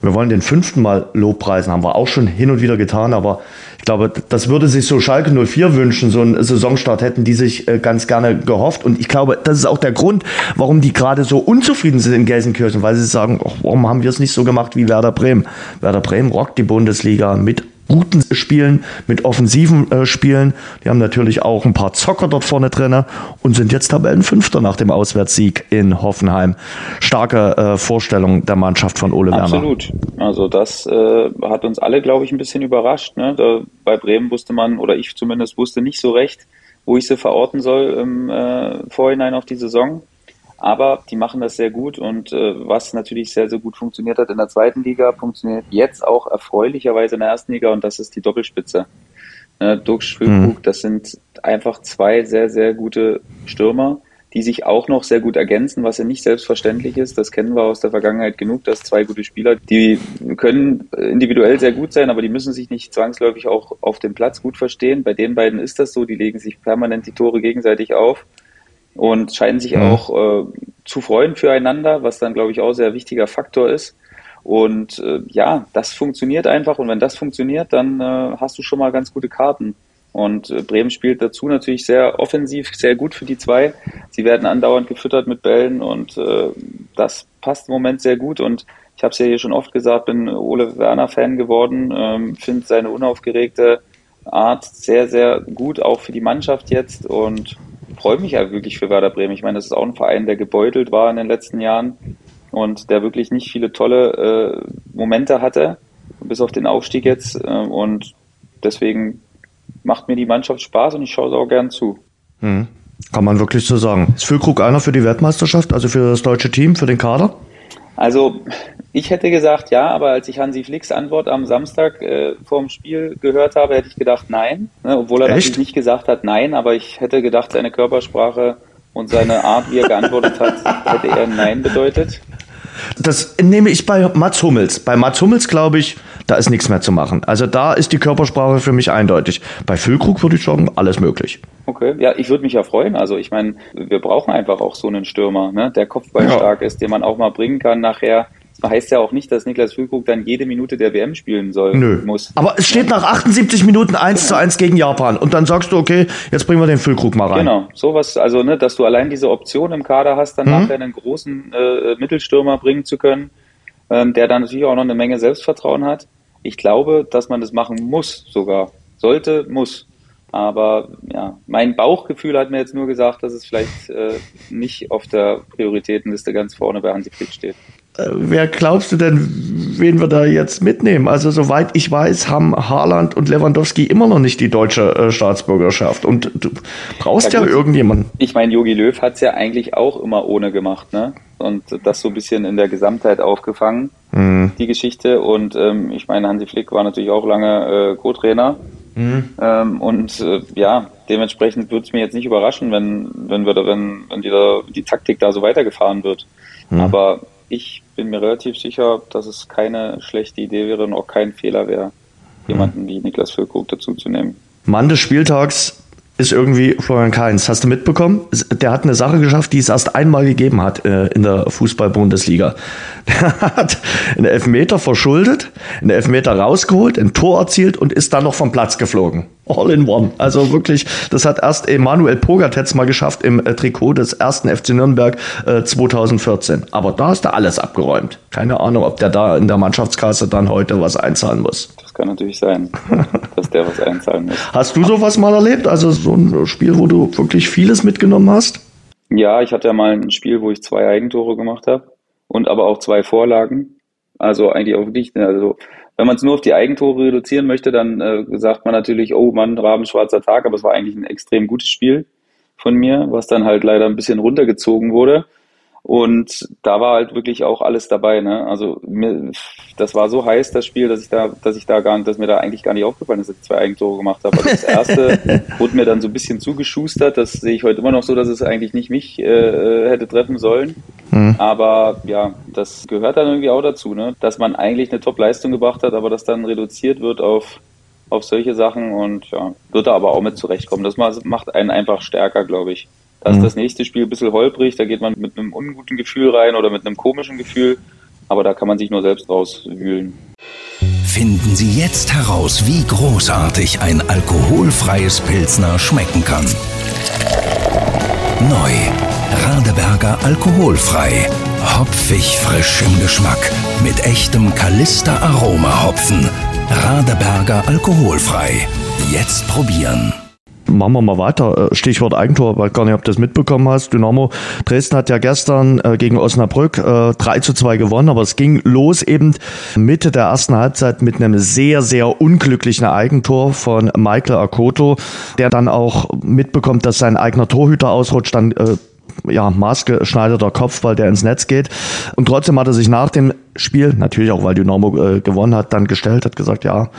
Wir wollen den fünften Mal Lobpreisen, haben wir auch schon hin und wieder getan, aber ich glaube, das würde sich so Schalke 04 wünschen, so einen Saisonstart hätten die sich äh, ganz gerne gehofft. Und ich glaube, das ist auch der Grund, warum die gerade so unzufrieden sind in Gelsenkirchen, weil sie sagen, warum haben wir es nicht so gemacht wie Werder Bremen? Werder Bremen rockt die Bundesliga mit guten Spielen, mit offensiven äh, Spielen. Die haben natürlich auch ein paar Zocker dort vorne drin und sind jetzt Tabellenfünfter nach dem Auswärtssieg in Hoffenheim. Starke äh, Vorstellung der Mannschaft von Ole Werner. Absolut. Also das äh, hat uns alle, glaube ich, ein bisschen überrascht. Ne? Da, bei Bremen wusste man, oder ich zumindest wusste nicht so recht, wo ich sie verorten soll im äh, Vorhinein auf die Saison. Aber die machen das sehr gut und äh, was natürlich sehr, sehr gut funktioniert hat in der zweiten Liga, funktioniert jetzt auch erfreulicherweise in der ersten Liga und das ist die Doppelspitze. Äh, Dux, Füllkrug, mhm. das sind einfach zwei sehr, sehr gute Stürmer, die sich auch noch sehr gut ergänzen, was ja nicht selbstverständlich ist. Das kennen wir aus der Vergangenheit genug, dass zwei gute Spieler, die können individuell sehr gut sein, aber die müssen sich nicht zwangsläufig auch auf dem Platz gut verstehen. Bei den beiden ist das so, die legen sich permanent die Tore gegenseitig auf und scheinen sich mhm. auch äh, zu freuen füreinander, was dann, glaube ich, auch sehr wichtiger Faktor ist. Und äh, ja, das funktioniert einfach und wenn das funktioniert, dann äh, hast du schon mal ganz gute Karten. Und äh, Bremen spielt dazu natürlich sehr offensiv, sehr gut für die zwei. Sie werden andauernd gefüttert mit Bällen und äh, das passt im Moment sehr gut. Und ich habe es ja hier schon oft gesagt, bin Ole Werner Fan geworden, ähm, finde seine unaufgeregte Art sehr, sehr gut, auch für die Mannschaft jetzt. Und freue mich ja wirklich für Werder Bremen. Ich meine, das ist auch ein Verein, der gebeutelt war in den letzten Jahren und der wirklich nicht viele tolle äh, Momente hatte, bis auf den Aufstieg jetzt. Äh, und deswegen macht mir die Mannschaft Spaß und ich schaue es auch gern zu. Mhm. Kann man wirklich so sagen. Ist Füllkrug einer für die Weltmeisterschaft, also für das deutsche Team, für den Kader? Also ich hätte gesagt ja, aber als ich Hansi Flicks Antwort am Samstag äh, vor dem Spiel gehört habe, hätte ich gedacht nein. Ne, obwohl er Echt? natürlich nicht gesagt hat nein, aber ich hätte gedacht, seine Körpersprache und seine Art, wie er geantwortet hat, [LAUGHS] hätte eher nein bedeutet. Das nehme ich bei Mats Hummels. Bei Mats Hummels glaube ich, da ist nichts mehr zu machen. Also da ist die Körpersprache für mich eindeutig. Bei Füllkrug würde ich sagen, alles möglich. Okay, ja, ich würde mich ja freuen. Also ich meine, wir brauchen einfach auch so einen Stürmer, ne, der kopfballstark ja. ist, den man auch mal bringen kann nachher das heißt ja auch nicht, dass Niklas Füllkrug dann jede Minute der WM spielen soll. Nö. Muss. Aber es steht nach 78 Minuten 1 genau. zu 1 gegen Japan. Und dann sagst du, okay, jetzt bringen wir den Füllkrug mal rein. Genau, sowas, also ne, dass du allein diese Option im Kader hast, dann mhm. nachher einen großen äh, Mittelstürmer bringen zu können, ähm, der dann natürlich auch noch eine Menge Selbstvertrauen hat. Ich glaube, dass man das machen muss sogar. Sollte, muss. Aber ja, mein Bauchgefühl hat mir jetzt nur gesagt, dass es vielleicht äh, nicht auf der Prioritätenliste ganz vorne bei Hansi Flick steht. Äh, wer glaubst du denn, wen wir da jetzt mitnehmen? Also soweit ich weiß, haben Haaland und Lewandowski immer noch nicht die deutsche äh, Staatsbürgerschaft. Und du brauchst ja, ja irgendjemanden. Ich meine, Jogi Löw hat es ja eigentlich auch immer ohne gemacht, ne? Und das so ein bisschen in der Gesamtheit aufgefangen, mhm. die Geschichte. Und ähm, ich meine, Hansi Flick war natürlich auch lange äh, Co-Trainer. Mhm. Ähm, und äh, ja, dementsprechend würde es mir jetzt nicht überraschen, wenn, wenn wir da, wenn, wenn die, da, die Taktik da so weitergefahren wird. Mhm. Aber ich bin mir relativ sicher, dass es keine schlechte Idee wäre und auch kein Fehler wäre, jemanden wie Niklas Füllkrug dazu zu nehmen. Mann des Spieltags ist irgendwie Florian Kainz. Hast du mitbekommen? Der hat eine Sache geschafft, die es erst einmal gegeben hat äh, in der Fußball-Bundesliga. [LAUGHS] Der hat einen Elfmeter verschuldet, einen Elfmeter rausgeholt, ein Tor erzielt und ist dann noch vom Platz geflogen. All in one. Also wirklich, das hat erst Emanuel Pogatetz mal geschafft im äh, Trikot des ersten FC Nürnberg äh, 2014. Aber da ist er alles abgeräumt. Keine Ahnung, ob der da in der Mannschaftskasse dann heute was einzahlen muss. Kann natürlich sein, [LAUGHS] dass der was einzahlen muss. Hast du sowas mal erlebt? Also so ein Spiel, wo du wirklich vieles mitgenommen hast? Ja, ich hatte ja mal ein Spiel, wo ich zwei Eigentore gemacht habe und aber auch zwei Vorlagen. Also eigentlich auch wirklich, also wenn man es nur auf die Eigentore reduzieren möchte, dann äh, sagt man natürlich, oh Mann, rabenschwarzer Tag, aber es war eigentlich ein extrem gutes Spiel von mir, was dann halt leider ein bisschen runtergezogen wurde. Und da war halt wirklich auch alles dabei. Ne? Also mir, das war so heiß das Spiel, dass ich da, dass ich da gar, dass mir da eigentlich gar nicht aufgefallen ist, dass ich zwei Eigentore gemacht habe. Also das erste [LAUGHS] wurde mir dann so ein bisschen zugeschustert. Das sehe ich heute immer noch so, dass es eigentlich nicht mich äh, hätte treffen sollen. Mhm. Aber ja, das gehört dann irgendwie auch dazu, ne? dass man eigentlich eine Top-Leistung gebracht hat, aber das dann reduziert wird auf auf solche Sachen und ja, wird da aber auch mit zurechtkommen. Das macht einen einfach stärker, glaube ich. Da ist mhm. das nächste Spiel ein bisschen holprig, da geht man mit einem unguten Gefühl rein oder mit einem komischen Gefühl, aber da kann man sich nur selbst rauswühlen. Finden Sie jetzt heraus, wie großartig ein alkoholfreies Pilsner schmecken kann. Neu. Radeberger alkoholfrei. Hopfig frisch im Geschmack. Mit echtem Kalister Aroma Hopfen. Radeberger alkoholfrei. Jetzt probieren machen wir mal weiter. Äh, Stichwort Eigentor, weiß gar nicht, ob du das mitbekommen hast. Dynamo Dresden hat ja gestern äh, gegen Osnabrück äh, 3 zu 2 gewonnen, aber es ging los eben Mitte der ersten Halbzeit mit einem sehr, sehr unglücklichen Eigentor von Michael Akoto, der dann auch mitbekommt, dass sein eigener Torhüter ausrutscht, dann äh, ja, maßgeschneiderter Kopfball, der ins Netz geht. Und trotzdem hat er sich nach dem Spiel, natürlich auch, weil Dynamo äh, gewonnen hat, dann gestellt, hat gesagt, ja,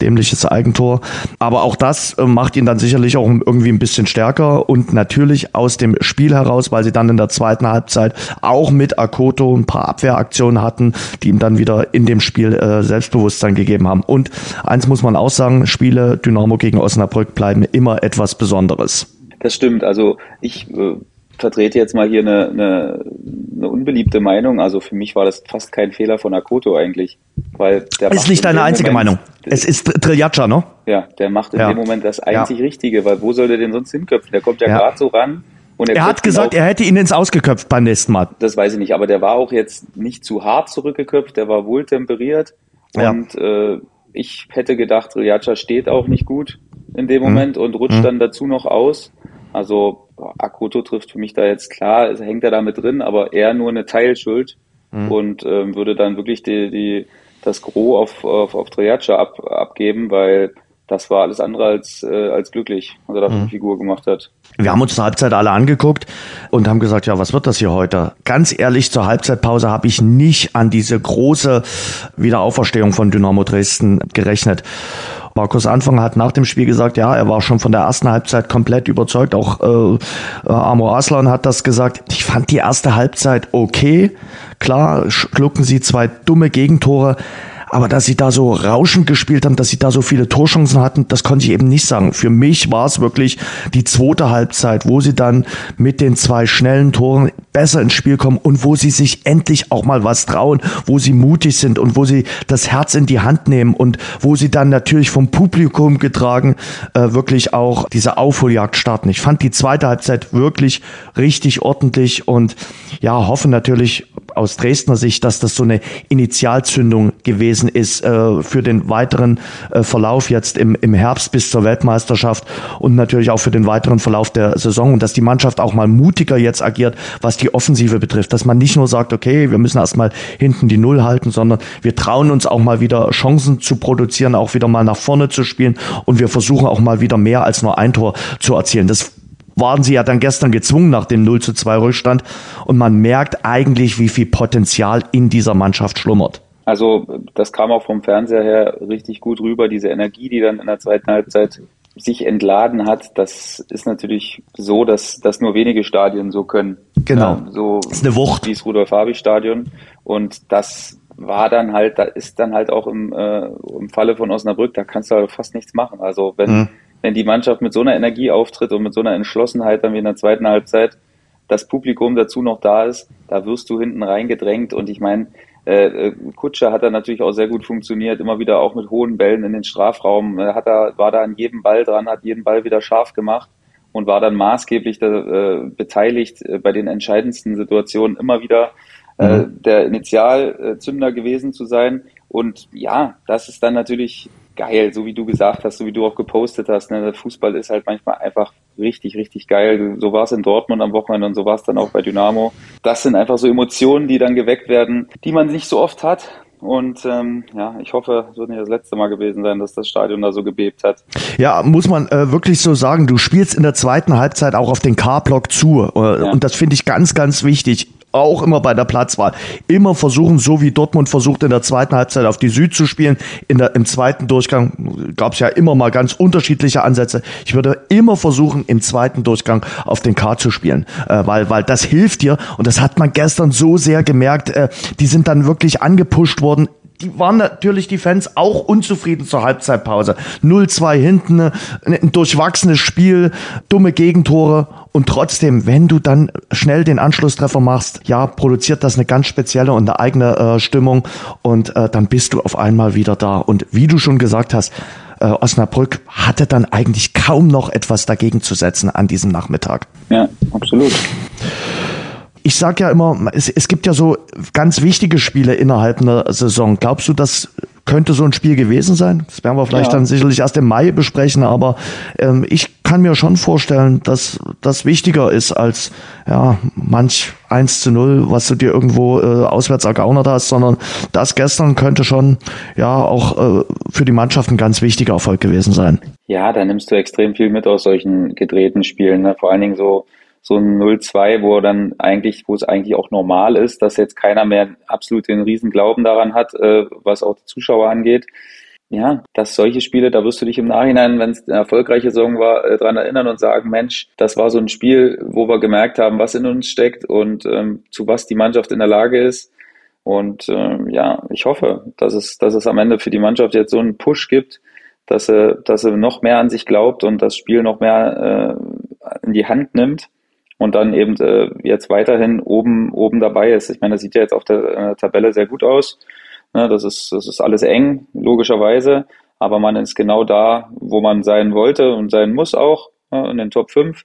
dämliches Eigentor. Aber auch das äh, macht ihn dann sicherlich auch irgendwie ein bisschen stärker und natürlich aus dem Spiel heraus, weil sie dann in der zweiten Halbzeit auch mit Akoto ein paar Abwehraktionen hatten, die ihm dann wieder in dem Spiel äh, Selbstbewusstsein gegeben haben. Und eins muss man auch sagen, Spiele Dynamo gegen Osnabrück bleiben immer etwas Besonderes. Das stimmt. Also ich äh, vertrete jetzt mal hier eine, eine, eine unbeliebte Meinung. Also für mich war das fast kein Fehler von Akoto eigentlich. Weil der ist nicht deine einzige Moment, Meinung. Es ist Triljaccia, ne? Ja, der macht in ja. dem Moment das einzig ja. Richtige, weil wo soll der denn sonst hinköpfen? Der kommt ja, ja. gerade so ran. Und er, er hat gesagt, auch, er hätte ihn ins Ausgeköpft beim nächsten Mal. Das weiß ich nicht, aber der war auch jetzt nicht zu hart zurückgeköpft, der war wohltemperiert. Und äh, ich hätte gedacht, Triljaccia steht auch nicht gut in dem mhm. Moment mhm. und rutscht mhm. dann dazu noch aus. Also Akoto trifft für mich da jetzt klar, hängt er da mit drin, aber eher nur eine Teilschuld mhm. und ähm, würde dann wirklich die, die, das Gros auf, auf, auf Triaccia ab, abgeben, weil das war alles andere als, äh, als glücklich, was er da für eine mhm. Figur gemacht hat. Wir haben uns zur Halbzeit alle angeguckt und haben gesagt, ja, was wird das hier heute? Ganz ehrlich, zur Halbzeitpause habe ich nicht an diese große Wiederauferstehung von Dynamo Dresden gerechnet. Markus Anfang hat nach dem Spiel gesagt, ja, er war schon von der ersten Halbzeit komplett überzeugt. Auch äh, äh Amor Aslan hat das gesagt. Ich fand die erste Halbzeit okay. Klar, schlucken sie zwei dumme Gegentore. Aber dass sie da so rauschend gespielt haben, dass sie da so viele Torchancen hatten, das konnte ich eben nicht sagen. Für mich war es wirklich die zweite Halbzeit, wo sie dann mit den zwei schnellen Toren besser ins Spiel kommen und wo sie sich endlich auch mal was trauen, wo sie mutig sind und wo sie das Herz in die Hand nehmen und wo sie dann natürlich vom Publikum getragen äh, wirklich auch diese Aufholjagd starten. Ich fand die zweite Halbzeit wirklich richtig ordentlich und ja, hoffe natürlich aus Dresdner Sicht, dass das so eine Initialzündung gewesen ist äh, für den weiteren äh, Verlauf jetzt im, im Herbst bis zur Weltmeisterschaft und natürlich auch für den weiteren Verlauf der Saison und dass die Mannschaft auch mal mutiger jetzt agiert, was die Offensive betrifft, dass man nicht nur sagt, okay, wir müssen erstmal hinten die Null halten, sondern wir trauen uns auch mal wieder Chancen zu produzieren, auch wieder mal nach vorne zu spielen und wir versuchen auch mal wieder mehr als nur ein Tor zu erzielen. Das waren sie ja dann gestern gezwungen nach dem 0 zu 2 Rückstand. Und man merkt eigentlich, wie viel Potenzial in dieser Mannschaft schlummert. Also das kam auch vom Fernseher her richtig gut rüber, diese Energie, die dann in der zweiten Halbzeit sich entladen hat, das ist natürlich so, dass, dass nur wenige Stadien so können. Genau. Ja, so das ist eine Wucht. Wie das Rudolf-Habich-Stadion. Und das war dann halt, da ist dann halt auch im, äh, im Falle von Osnabrück, da kannst du halt fast nichts machen. Also wenn, mhm wenn die Mannschaft mit so einer Energie auftritt und mit so einer Entschlossenheit dann wie in der zweiten Halbzeit, das Publikum dazu noch da ist, da wirst du hinten reingedrängt. Und ich meine, äh, äh, Kutscher hat da natürlich auch sehr gut funktioniert, immer wieder auch mit hohen Bällen in den Strafraum, äh, hat er, war da an jedem Ball dran, hat jeden Ball wieder scharf gemacht und war dann maßgeblich da, äh, beteiligt äh, bei den entscheidendsten Situationen immer wieder äh, mhm. der Initialzünder gewesen zu sein. Und ja, das ist dann natürlich geil, so wie du gesagt hast, so wie du auch gepostet hast. Ne? Der Fußball ist halt manchmal einfach richtig, richtig geil. So war es in Dortmund am Wochenende und so war es dann auch bei Dynamo. Das sind einfach so Emotionen, die dann geweckt werden, die man nicht so oft hat. Und ähm, ja, ich hoffe, es wird nicht das letzte Mal gewesen sein, dass das Stadion da so gebebt hat. Ja, muss man äh, wirklich so sagen, du spielst in der zweiten Halbzeit auch auf den K-Block zu. Äh, ja. Und das finde ich ganz, ganz wichtig auch immer bei der Platzwahl. Immer versuchen, so wie Dortmund versucht in der zweiten Halbzeit auf die Süd zu spielen. In der, Im zweiten Durchgang gab es ja immer mal ganz unterschiedliche Ansätze. Ich würde immer versuchen, im zweiten Durchgang auf den K zu spielen, äh, weil, weil das hilft dir. Und das hat man gestern so sehr gemerkt. Äh, die sind dann wirklich angepusht worden die waren natürlich die Fans auch unzufrieden zur Halbzeitpause. 0-2 hinten, ein durchwachsenes Spiel, dumme Gegentore und trotzdem, wenn du dann schnell den Anschlusstreffer machst, ja, produziert das eine ganz spezielle und eine eigene äh, Stimmung und äh, dann bist du auf einmal wieder da. Und wie du schon gesagt hast, äh, Osnabrück hatte dann eigentlich kaum noch etwas dagegen zu setzen an diesem Nachmittag. Ja, absolut ich sage ja immer, es, es gibt ja so ganz wichtige Spiele innerhalb einer Saison. Glaubst du, das könnte so ein Spiel gewesen sein? Das werden wir vielleicht ja. dann sicherlich erst im Mai besprechen, aber ähm, ich kann mir schon vorstellen, dass das wichtiger ist als ja manch 1 zu 0, was du dir irgendwo äh, auswärts ergaunert hast, sondern das gestern könnte schon ja auch äh, für die Mannschaft ein ganz wichtiger Erfolg gewesen sein. Ja, da nimmst du extrem viel mit aus solchen gedrehten Spielen. Ne? Vor allen Dingen so so ein 0-2, wo dann eigentlich, wo es eigentlich auch normal ist, dass jetzt keiner mehr absolut den riesen Glauben daran hat, äh, was auch die Zuschauer angeht. Ja, dass solche Spiele, da wirst du dich im Nachhinein, wenn es eine erfolgreiche Saison war, äh, dran erinnern und sagen, Mensch, das war so ein Spiel, wo wir gemerkt haben, was in uns steckt und ähm, zu was die Mannschaft in der Lage ist. Und ähm, ja, ich hoffe, dass es, dass es am Ende für die Mannschaft jetzt so einen Push gibt, dass er, dass er noch mehr an sich glaubt und das Spiel noch mehr äh, in die Hand nimmt und dann eben äh, jetzt weiterhin oben, oben dabei ist. Ich meine, das sieht ja jetzt auf der äh, Tabelle sehr gut aus. Ne, das, ist, das ist alles eng, logischerweise, aber man ist genau da, wo man sein wollte und sein muss auch, ne, in den Top 5.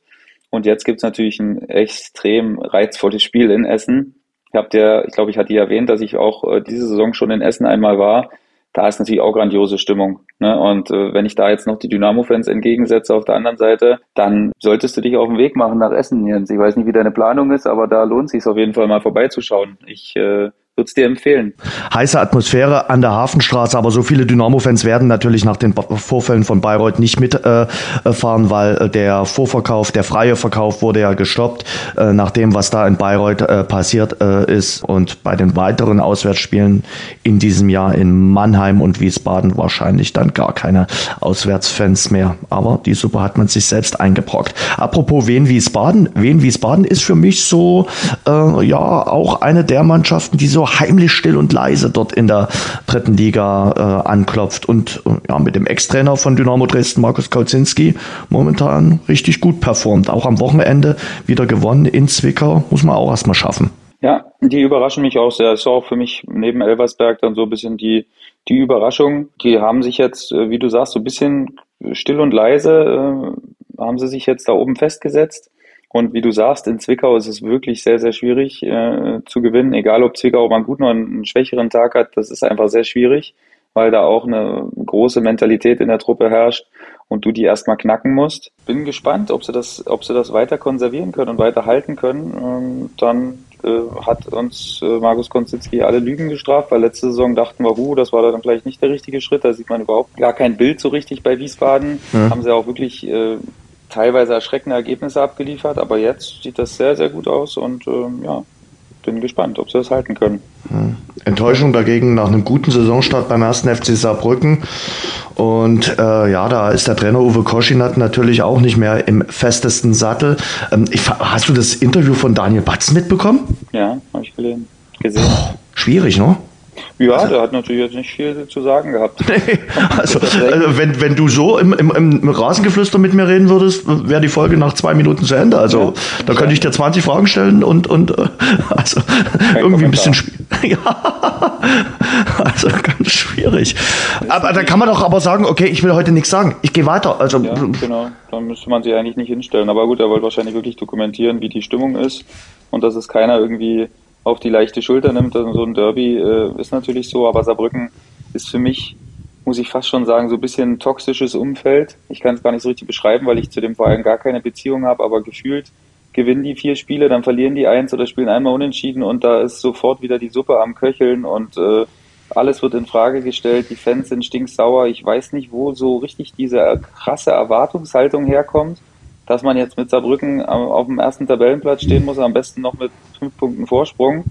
Und jetzt gibt's natürlich ein extrem reizvolles Spiel in Essen. Ich habe dir, ich glaube, ich hatte erwähnt, dass ich auch äh, diese Saison schon in Essen einmal war da ist natürlich auch grandiose Stimmung. Ne? Und äh, wenn ich da jetzt noch die Dynamo-Fans entgegensetze auf der anderen Seite, dann solltest du dich auf den Weg machen nach Essen, Jens. Ich weiß nicht, wie deine Planung ist, aber da lohnt sich auf jeden Fall mal vorbeizuschauen. Ich äh, würde es dir empfehlen. Heiße Atmosphäre an der Hafenstraße, aber so viele Dynamo-Fans werden natürlich nach den Vorfällen von Bayreuth nicht mitfahren, äh, weil äh, der Vorverkauf, der freie Verkauf wurde ja gestoppt, äh, nach dem, was da in Bayreuth äh, passiert äh, ist. Und bei den weiteren Auswärtsspielen in diesem Jahr in Mannheim und Wiesbaden wahrscheinlich dann gar keine Auswärtsfans mehr. Aber die Suppe hat man sich selbst eingebrockt. Apropos Wien-Wiesbaden. Wien-Wiesbaden ist für mich so, äh, ja, auch eine der Mannschaften, die so so heimlich still und leise dort in der dritten Liga äh, anklopft und äh, ja, mit dem Ex-Trainer von Dynamo Dresden, Markus Kauzinski, momentan richtig gut performt. Auch am Wochenende wieder gewonnen in Zwickau, muss man auch erstmal schaffen. Ja, die überraschen mich auch sehr. Ist auch für mich neben Elversberg dann so ein bisschen die, die Überraschung. Die haben sich jetzt, äh, wie du sagst, so ein bisschen still und leise, äh, haben sie sich jetzt da oben festgesetzt. Und wie du sagst, in Zwickau ist es wirklich sehr, sehr schwierig äh, zu gewinnen. Egal, ob Zwickau mal einen guten oder einen schwächeren Tag hat, das ist einfach sehr schwierig, weil da auch eine große Mentalität in der Truppe herrscht und du die erstmal knacken musst. Bin gespannt, ob sie das, ob sie das weiter konservieren können und weiter halten können. Ähm, dann äh, hat uns äh, Markus Konzinski alle Lügen gestraft, weil letzte Saison dachten wir, hu, das war dann vielleicht nicht der richtige Schritt. Da sieht man überhaupt gar kein Bild so richtig bei Wiesbaden. Ja. Haben sie auch wirklich äh, teilweise erschreckende Ergebnisse abgeliefert, aber jetzt sieht das sehr, sehr gut aus und ähm, ja, bin gespannt, ob sie das halten können. Hm. Enttäuschung dagegen nach einem guten Saisonstart beim ersten FC Saarbrücken. Und äh, ja, da ist der Trainer Uwe Koschinat natürlich auch nicht mehr im festesten Sattel. Ähm, ich, hast du das Interview von Daniel Batz mitbekommen? Ja, habe ich gesehen. Puh, schwierig, ne? Ja, der hat natürlich jetzt nicht viel zu sagen gehabt. [LAUGHS] also, also, wenn, wenn du so im, im, im Rasengeflüster mit mir reden würdest, wäre die Folge nach zwei Minuten zu Ende. Also ja, da könnte ich dir 20 Fragen stellen und, und äh, also irgendwie ein bisschen schwierig. [LAUGHS] ja, also ganz schwierig. Aber da kann man doch aber sagen, okay, ich will heute nichts sagen. Ich gehe weiter. Also, ja, genau. Dann müsste man sich eigentlich nicht hinstellen. Aber gut, er wollte wahrscheinlich wirklich dokumentieren, wie die Stimmung ist und dass es keiner irgendwie auf die leichte Schulter nimmt. Also so ein Derby äh, ist natürlich so, aber Saarbrücken ist für mich, muss ich fast schon sagen, so ein bisschen ein toxisches Umfeld. Ich kann es gar nicht so richtig beschreiben, weil ich zu dem Verein gar keine Beziehung habe, aber gefühlt gewinnen die vier Spiele, dann verlieren die eins oder spielen einmal unentschieden und da ist sofort wieder die Suppe am Köcheln und äh, alles wird in Frage gestellt, die Fans sind stinksauer. Ich weiß nicht, wo so richtig diese krasse Erwartungshaltung herkommt dass man jetzt mit Saarbrücken auf dem ersten Tabellenplatz stehen muss, am besten noch mit fünf Punkten Vorsprung.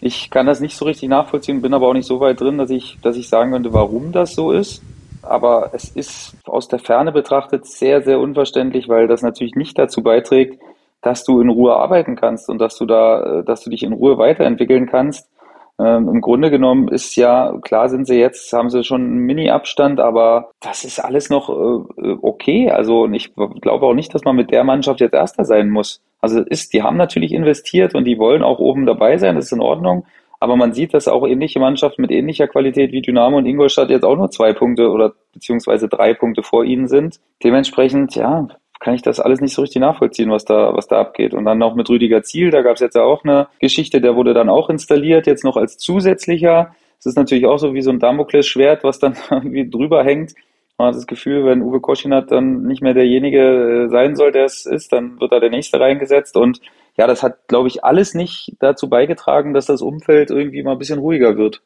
Ich kann das nicht so richtig nachvollziehen, bin aber auch nicht so weit drin, dass ich, dass ich sagen könnte, warum das so ist. Aber es ist aus der Ferne betrachtet sehr, sehr unverständlich, weil das natürlich nicht dazu beiträgt, dass du in Ruhe arbeiten kannst und dass du da, dass du dich in Ruhe weiterentwickeln kannst. Ähm, Im Grunde genommen ist ja, klar sind sie jetzt, haben sie schon einen Mini-Abstand, aber das ist alles noch äh, okay. Also ich glaube auch nicht, dass man mit der Mannschaft jetzt Erster sein muss. Also ist, die haben natürlich investiert und die wollen auch oben dabei sein, das ist in Ordnung. Aber man sieht, dass auch ähnliche Mannschaften mit ähnlicher Qualität wie Dynamo und Ingolstadt jetzt auch nur zwei Punkte oder beziehungsweise drei Punkte vor ihnen sind. Dementsprechend, ja, kann ich das alles nicht so richtig nachvollziehen, was da, was da abgeht. Und dann noch mit Rüdiger Ziel, da gab es jetzt ja auch eine Geschichte, der wurde dann auch installiert, jetzt noch als zusätzlicher. Es ist natürlich auch so wie so ein Damoklesschwert, was dann [LAUGHS] irgendwie drüber hängt. Man hat das Gefühl, wenn Uwe Koschinat dann nicht mehr derjenige äh, sein soll, der es ist, dann wird da der Nächste reingesetzt. Und ja, das hat, glaube ich, alles nicht dazu beigetragen, dass das Umfeld irgendwie mal ein bisschen ruhiger wird.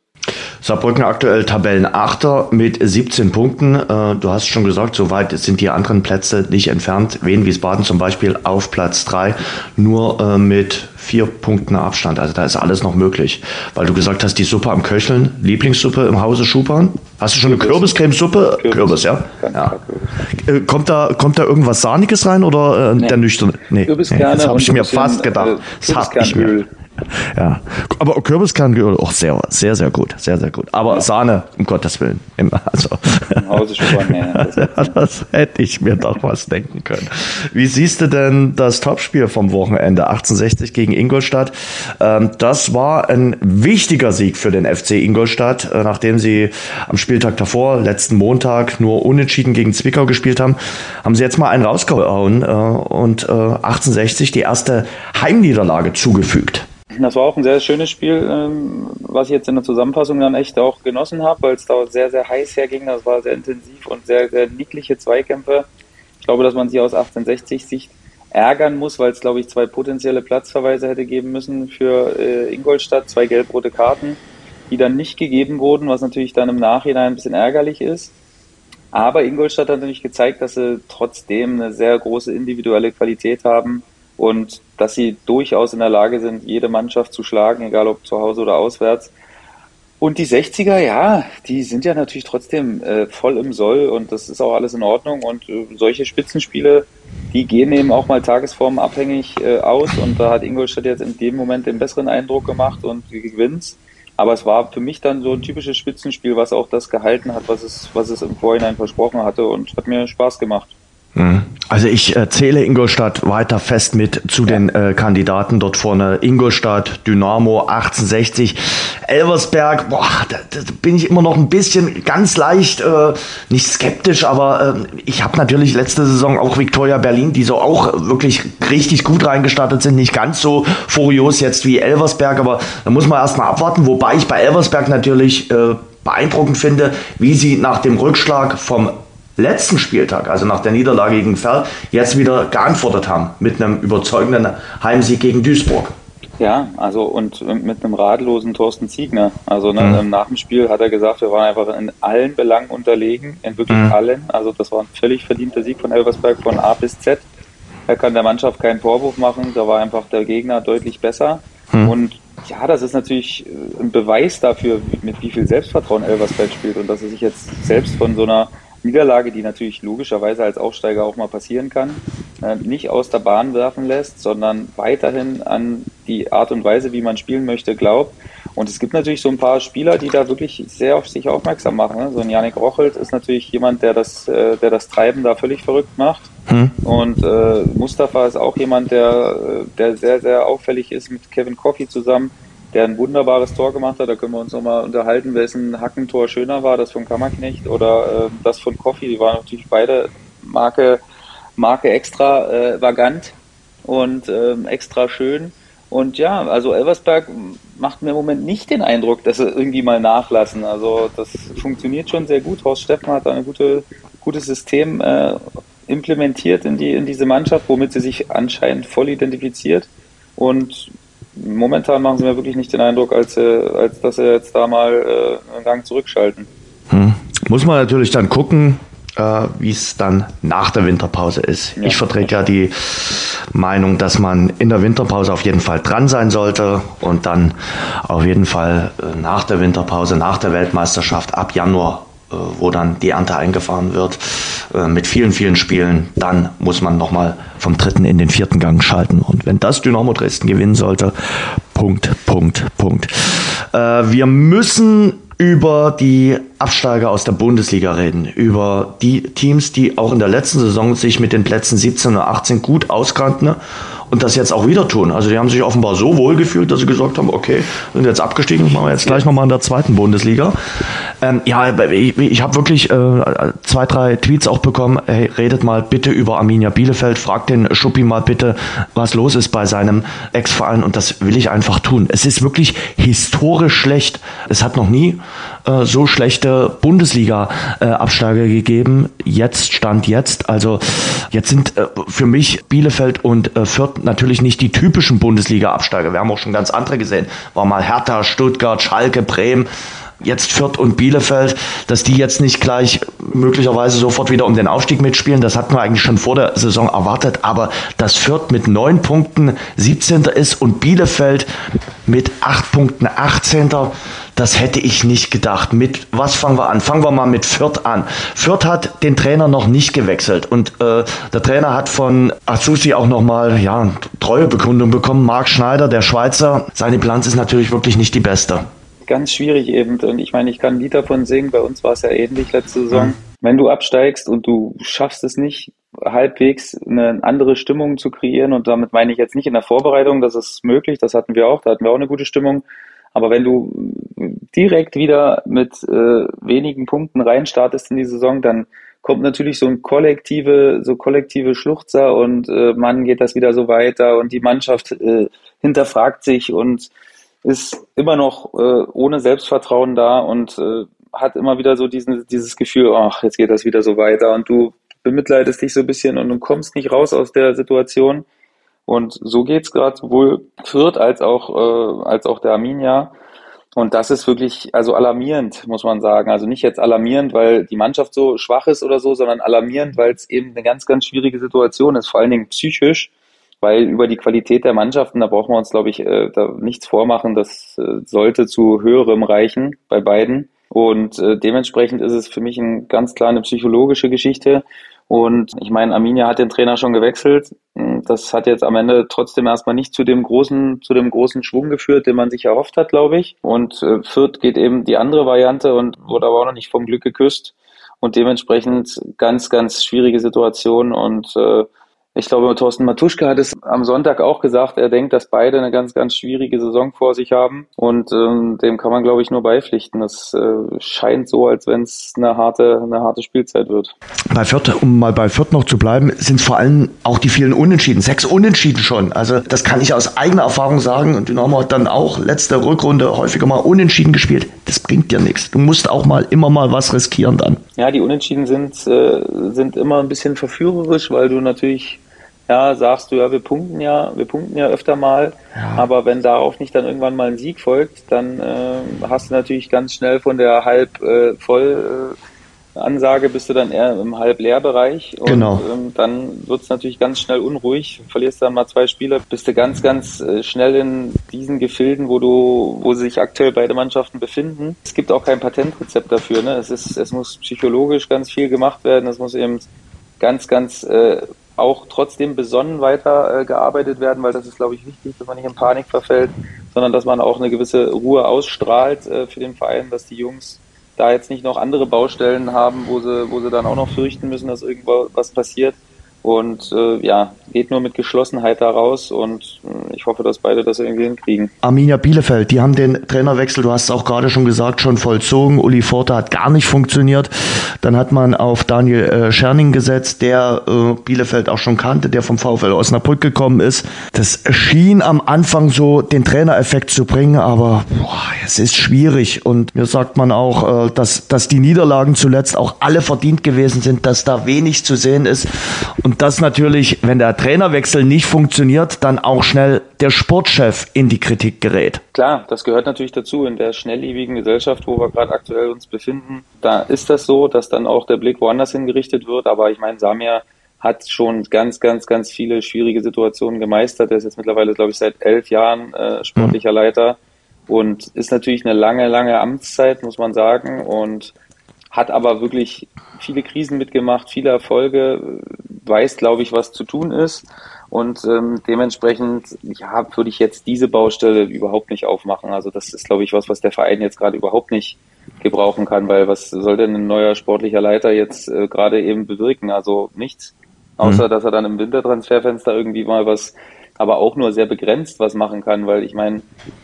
Saarbrücken aktuell Tabellenachter mit 17 Punkten. Äh, du hast schon gesagt, soweit sind die anderen Plätze nicht entfernt. Wien Wiesbaden zum Beispiel auf Platz 3, nur äh, mit vier Punkten Abstand. Also da ist alles noch möglich. Weil du gesagt hast, die Suppe am Köcheln, Lieblingssuppe im Hause Schupan. Hast du schon eine Kürbiscremesuppe? Kürbis, Kürbis ja. ja. Äh, kommt, da, kommt da irgendwas Sahniges rein oder nee. der nüchterne? Nee, Kürbiskerne das habe ich mir fast gedacht. Das habe ich mir ja. Aber Kürbiskernöl, auch sehr, sehr, sehr gut. Sehr, sehr gut. Aber ja. Sahne, um Gottes Willen. Also. Im Hause schon das, [LAUGHS] das hätte ich mir doch was denken können. Wie siehst du denn das Topspiel vom Wochenende? 1860 gegen Ingolstadt. Ähm, das war ein wichtiger Sieg für den FC Ingolstadt, äh, nachdem sie am Spieltag davor, letzten Montag, nur unentschieden gegen Zwickau gespielt haben. Haben sie jetzt mal einen rausgehauen äh, und 1860 äh, die erste Heimniederlage zugefügt. Das war auch ein sehr schönes Spiel, ähm, was ich jetzt in der Zusammenfassung dann echt auch genossen habe, weil es da sehr, sehr heiß herging. Das war sehr intensiv und sehr, sehr niedliche Zweikämpfe. Ich glaube, dass man sich aus 1860-Sicht ärgern muss, weil es, glaube ich, zwei potenzielle Platzverweise hätte geben müssen für äh, Ingolstadt, zwei gelb-rote Karten, die dann nicht gegeben wurden, was natürlich dann im Nachhinein ein bisschen ärgerlich ist. Aber Ingolstadt hat natürlich gezeigt, dass sie trotzdem eine sehr große individuelle Qualität haben und dass sie durchaus in der Lage sind, jede Mannschaft zu schlagen, egal ob zu Hause oder auswärts. Und die 60er, ja, die sind ja natürlich trotzdem äh, voll im Soll und das ist auch alles in Ordnung. Und äh, solche Spitzenspiele, die gehen eben auch mal tagesformabhängig äh, aus. Und da hat Ingolstadt jetzt in dem Moment den besseren Eindruck gemacht und gewinnt. Aber es war für mich dann so ein typisches Spitzenspiel, was auch das gehalten hat, was es, was es im Vorhinein versprochen hatte und hat mir Spaß gemacht. Mhm. Also ich äh, zähle Ingolstadt weiter fest mit zu den äh, Kandidaten dort vorne. Ingolstadt, Dynamo, 1860, Elversberg, boah, da, da bin ich immer noch ein bisschen ganz leicht, äh, nicht skeptisch, aber äh, ich habe natürlich letzte Saison auch Victoria Berlin, die so auch wirklich richtig gut reingestartet sind, nicht ganz so furios jetzt wie Elversberg, aber da muss man erstmal abwarten, wobei ich bei Elversberg natürlich äh, beeindruckend finde, wie sie nach dem Rückschlag vom letzten Spieltag, also nach der Niederlage gegen Ferl, jetzt wieder geantwortet haben mit einem überzeugenden Heimsieg gegen Duisburg. Ja, also und mit einem ratlosen Thorsten Ziegner. Also ne, mhm. nach dem Spiel hat er gesagt, wir waren einfach in allen Belangen unterlegen, in wirklich mhm. allen. Also das war ein völlig verdienter Sieg von Elversberg von A bis Z. Er kann der Mannschaft keinen Vorwurf machen, da war einfach der Gegner deutlich besser. Mhm. Und ja, das ist natürlich äh, ein Beweis dafür, mit wie viel Selbstvertrauen Elversberg spielt und dass er sich jetzt selbst von so einer Niederlage, die natürlich logischerweise als Aufsteiger auch mal passieren kann, äh, nicht aus der Bahn werfen lässt, sondern weiterhin an die Art und Weise, wie man spielen möchte, glaubt. Und es gibt natürlich so ein paar Spieler, die da wirklich sehr auf sich aufmerksam machen. Ne? So ein Janik Rochelt ist natürlich jemand, der das, äh, der das Treiben da völlig verrückt macht. Hm. Und äh, Mustafa ist auch jemand, der, äh, der sehr, sehr auffällig ist mit Kevin Coffey zusammen, der ein wunderbares Tor gemacht hat. Da können wir uns nochmal unterhalten, wessen Hackentor schöner war, das von Kammerknecht oder äh, das von Coffey. Die waren natürlich beide Marke, Marke extra äh, vagant und äh, extra schön. Und ja, also Elversberg macht mir im Moment nicht den Eindruck, dass sie irgendwie mal nachlassen. Also das funktioniert schon sehr gut. Horst Steffen hat da ein gute, gutes System äh, implementiert in, die, in diese Mannschaft, womit sie sich anscheinend voll identifiziert. Und momentan machen sie mir wirklich nicht den Eindruck, als, äh, als dass sie jetzt da mal äh, einen Gang zurückschalten. Hm. Muss man natürlich dann gucken, äh, wie es dann nach der Winterpause ist. Ja. Ich vertrete ja die Meinung, dass man in der Winterpause auf jeden Fall dran sein sollte und dann auf jeden Fall nach der Winterpause, nach der Weltmeisterschaft ab Januar wo dann die Ernte eingefahren wird, äh, mit vielen, vielen Spielen, dann muss man nochmal vom dritten in den vierten Gang schalten. Und wenn das Dynamo Dresden gewinnen sollte, Punkt, Punkt, Punkt. Wir müssen über die Absteiger aus der Bundesliga reden, über die Teams, die auch in der letzten Saison sich mit den Plätzen 17 oder 18 gut auskannten und das jetzt auch wieder tun. Also die haben sich offenbar so wohl gefühlt, dass sie gesagt haben, okay, sind jetzt abgestiegen, machen wir jetzt gleich nochmal in der zweiten Bundesliga. Ähm, ja, ich, ich habe wirklich äh, zwei, drei Tweets auch bekommen, hey, redet mal bitte über Arminia Bielefeld, fragt den Schuppi mal bitte, was los ist bei seinem Ex-Verein und das will ich einfach tun. Es ist wirklich historisch schlecht. Es hat noch nie äh, so schlechte Bundesliga-Absteiger äh, gegeben. Jetzt stand jetzt. Also jetzt sind äh, für mich Bielefeld und äh, Fürth natürlich nicht die typischen Bundesliga-Absteiger. Wir haben auch schon ganz andere gesehen. War mal Hertha, Stuttgart, Schalke, Bremen jetzt Fürth und Bielefeld, dass die jetzt nicht gleich möglicherweise sofort wieder um den Aufstieg mitspielen, das hatten wir eigentlich schon vor der Saison erwartet, aber dass Fürth mit neun Punkten 17. ist und Bielefeld mit acht Punkten 18. Das hätte ich nicht gedacht. Mit was fangen wir an? Fangen wir mal mit Fürth an. Fürth hat den Trainer noch nicht gewechselt und äh, der Trainer hat von Azusi auch nochmal ja, Treuebekundung bekommen. Marc Schneider, der Schweizer, seine Bilanz ist natürlich wirklich nicht die beste ganz schwierig eben. Und ich meine, ich kann ein Lied davon singen. Bei uns war es ja ähnlich letzte Saison. Mhm. Wenn du absteigst und du schaffst es nicht, halbwegs eine andere Stimmung zu kreieren, und damit meine ich jetzt nicht in der Vorbereitung, das ist möglich, das hatten wir auch, da hatten wir auch eine gute Stimmung. Aber wenn du direkt wieder mit äh, wenigen Punkten reinstartest in die Saison, dann kommt natürlich so ein kollektive, so kollektive Schluchzer und äh, Mann geht das wieder so weiter und die Mannschaft äh, hinterfragt sich und ist immer noch äh, ohne Selbstvertrauen da und äh, hat immer wieder so diesen, dieses Gefühl, ach, jetzt geht das wieder so weiter und du bemitleidest dich so ein bisschen und du kommst nicht raus aus der Situation. Und so geht's gerade sowohl Fürth als auch, äh, als auch der Arminia. Und das ist wirklich also alarmierend, muss man sagen. Also nicht jetzt alarmierend, weil die Mannschaft so schwach ist oder so, sondern alarmierend, weil es eben eine ganz, ganz schwierige Situation ist, vor allen Dingen psychisch weil über die Qualität der Mannschaften, da brauchen wir uns, glaube ich, äh, da nichts vormachen. Das äh, sollte zu höherem reichen bei beiden. Und äh, dementsprechend ist es für mich ein ganz klar eine psychologische Geschichte. Und ich meine, Arminia hat den Trainer schon gewechselt. Das hat jetzt am Ende trotzdem erstmal nicht zu dem großen, zu dem großen Schwung geführt, den man sich erhofft hat, glaube ich. Und äh, Fürth geht eben die andere Variante und wurde aber auch noch nicht vom Glück geküsst. Und dementsprechend ganz, ganz schwierige Situation. Und äh, ich glaube, Thorsten Matuschka hat es am Sonntag auch gesagt. Er denkt, dass beide eine ganz, ganz schwierige Saison vor sich haben. Und ähm, dem kann man, glaube ich, nur beipflichten. Es äh, scheint so, als wenn es eine harte, eine harte Spielzeit wird. Bei Fürth, um mal bei Fürth noch zu bleiben, sind vor allem auch die vielen Unentschieden. Sechs Unentschieden schon. Also das kann ich aus eigener Erfahrung sagen. Und Dynamo hat dann auch letzte Rückrunde häufiger mal Unentschieden gespielt. Das bringt dir nichts. Du musst auch mal immer mal was riskieren dann. Ja, die Unentschieden sind, äh, sind immer ein bisschen verführerisch, weil du natürlich ja, sagst du, ja, wir punkten ja, wir punkten ja öfter mal, ja. aber wenn darauf nicht dann irgendwann mal ein Sieg folgt, dann äh, hast du natürlich ganz schnell von der halb äh, voll äh, Ansage bist du dann eher im halb leer Bereich und genau. ähm, dann wird es natürlich ganz schnell unruhig. Verlierst dann mal zwei Spiele, bist du ganz, ganz äh, schnell in diesen Gefilden, wo du, wo sich aktuell beide Mannschaften befinden. Es gibt auch kein Patentrezept dafür. Ne? Es ist, es muss psychologisch ganz viel gemacht werden. Es muss eben ganz, ganz äh, auch trotzdem besonnen weiter äh, gearbeitet werden, weil das ist, glaube ich, wichtig, dass man nicht in Panik verfällt, sondern dass man auch eine gewisse Ruhe ausstrahlt äh, für den Verein, dass die Jungs da jetzt nicht noch andere Baustellen haben, wo sie, wo sie dann auch noch fürchten müssen, dass irgendwo was passiert. Und äh, ja, geht nur mit Geschlossenheit da raus und äh, ich hoffe, dass beide das irgendwie hinkriegen. Arminia Bielefeld, die haben den Trainerwechsel, du hast es auch gerade schon gesagt, schon vollzogen. Uli Forte hat gar nicht funktioniert. Dann hat man auf Daniel äh, Scherning gesetzt, der äh, Bielefeld auch schon kannte, der vom VfL Osnabrück gekommen ist. Das schien am Anfang so den Trainereffekt zu bringen, aber boah, es ist schwierig. Und mir sagt man auch, äh, dass, dass die Niederlagen zuletzt auch alle verdient gewesen sind, dass da wenig zu sehen ist. Und das natürlich, wenn der Trainerwechsel nicht funktioniert, dann auch schnell der Sportchef in die Kritik gerät. Klar, das gehört natürlich dazu. In der schnelllebigen Gesellschaft, wo wir gerade aktuell uns befinden, da ist das so, dass dann auch der Blick woanders hingerichtet wird. Aber ich meine, Samir hat schon ganz, ganz, ganz viele schwierige Situationen gemeistert. Er ist jetzt mittlerweile, glaube ich, seit elf Jahren äh, sportlicher Leiter und ist natürlich eine lange, lange Amtszeit, muss man sagen. Und hat aber wirklich viele Krisen mitgemacht, viele Erfolge, weiß, glaube ich, was zu tun ist. Und ähm, dementsprechend, ja, würde ich jetzt diese Baustelle überhaupt nicht aufmachen. Also das ist, glaube ich, was, was der Verein jetzt gerade überhaupt nicht gebrauchen kann, weil was soll denn ein neuer sportlicher Leiter jetzt äh, gerade eben bewirken? Also nichts. Außer, mhm. dass er dann im Wintertransferfenster irgendwie mal was aber auch nur sehr begrenzt was machen kann, weil ich meine,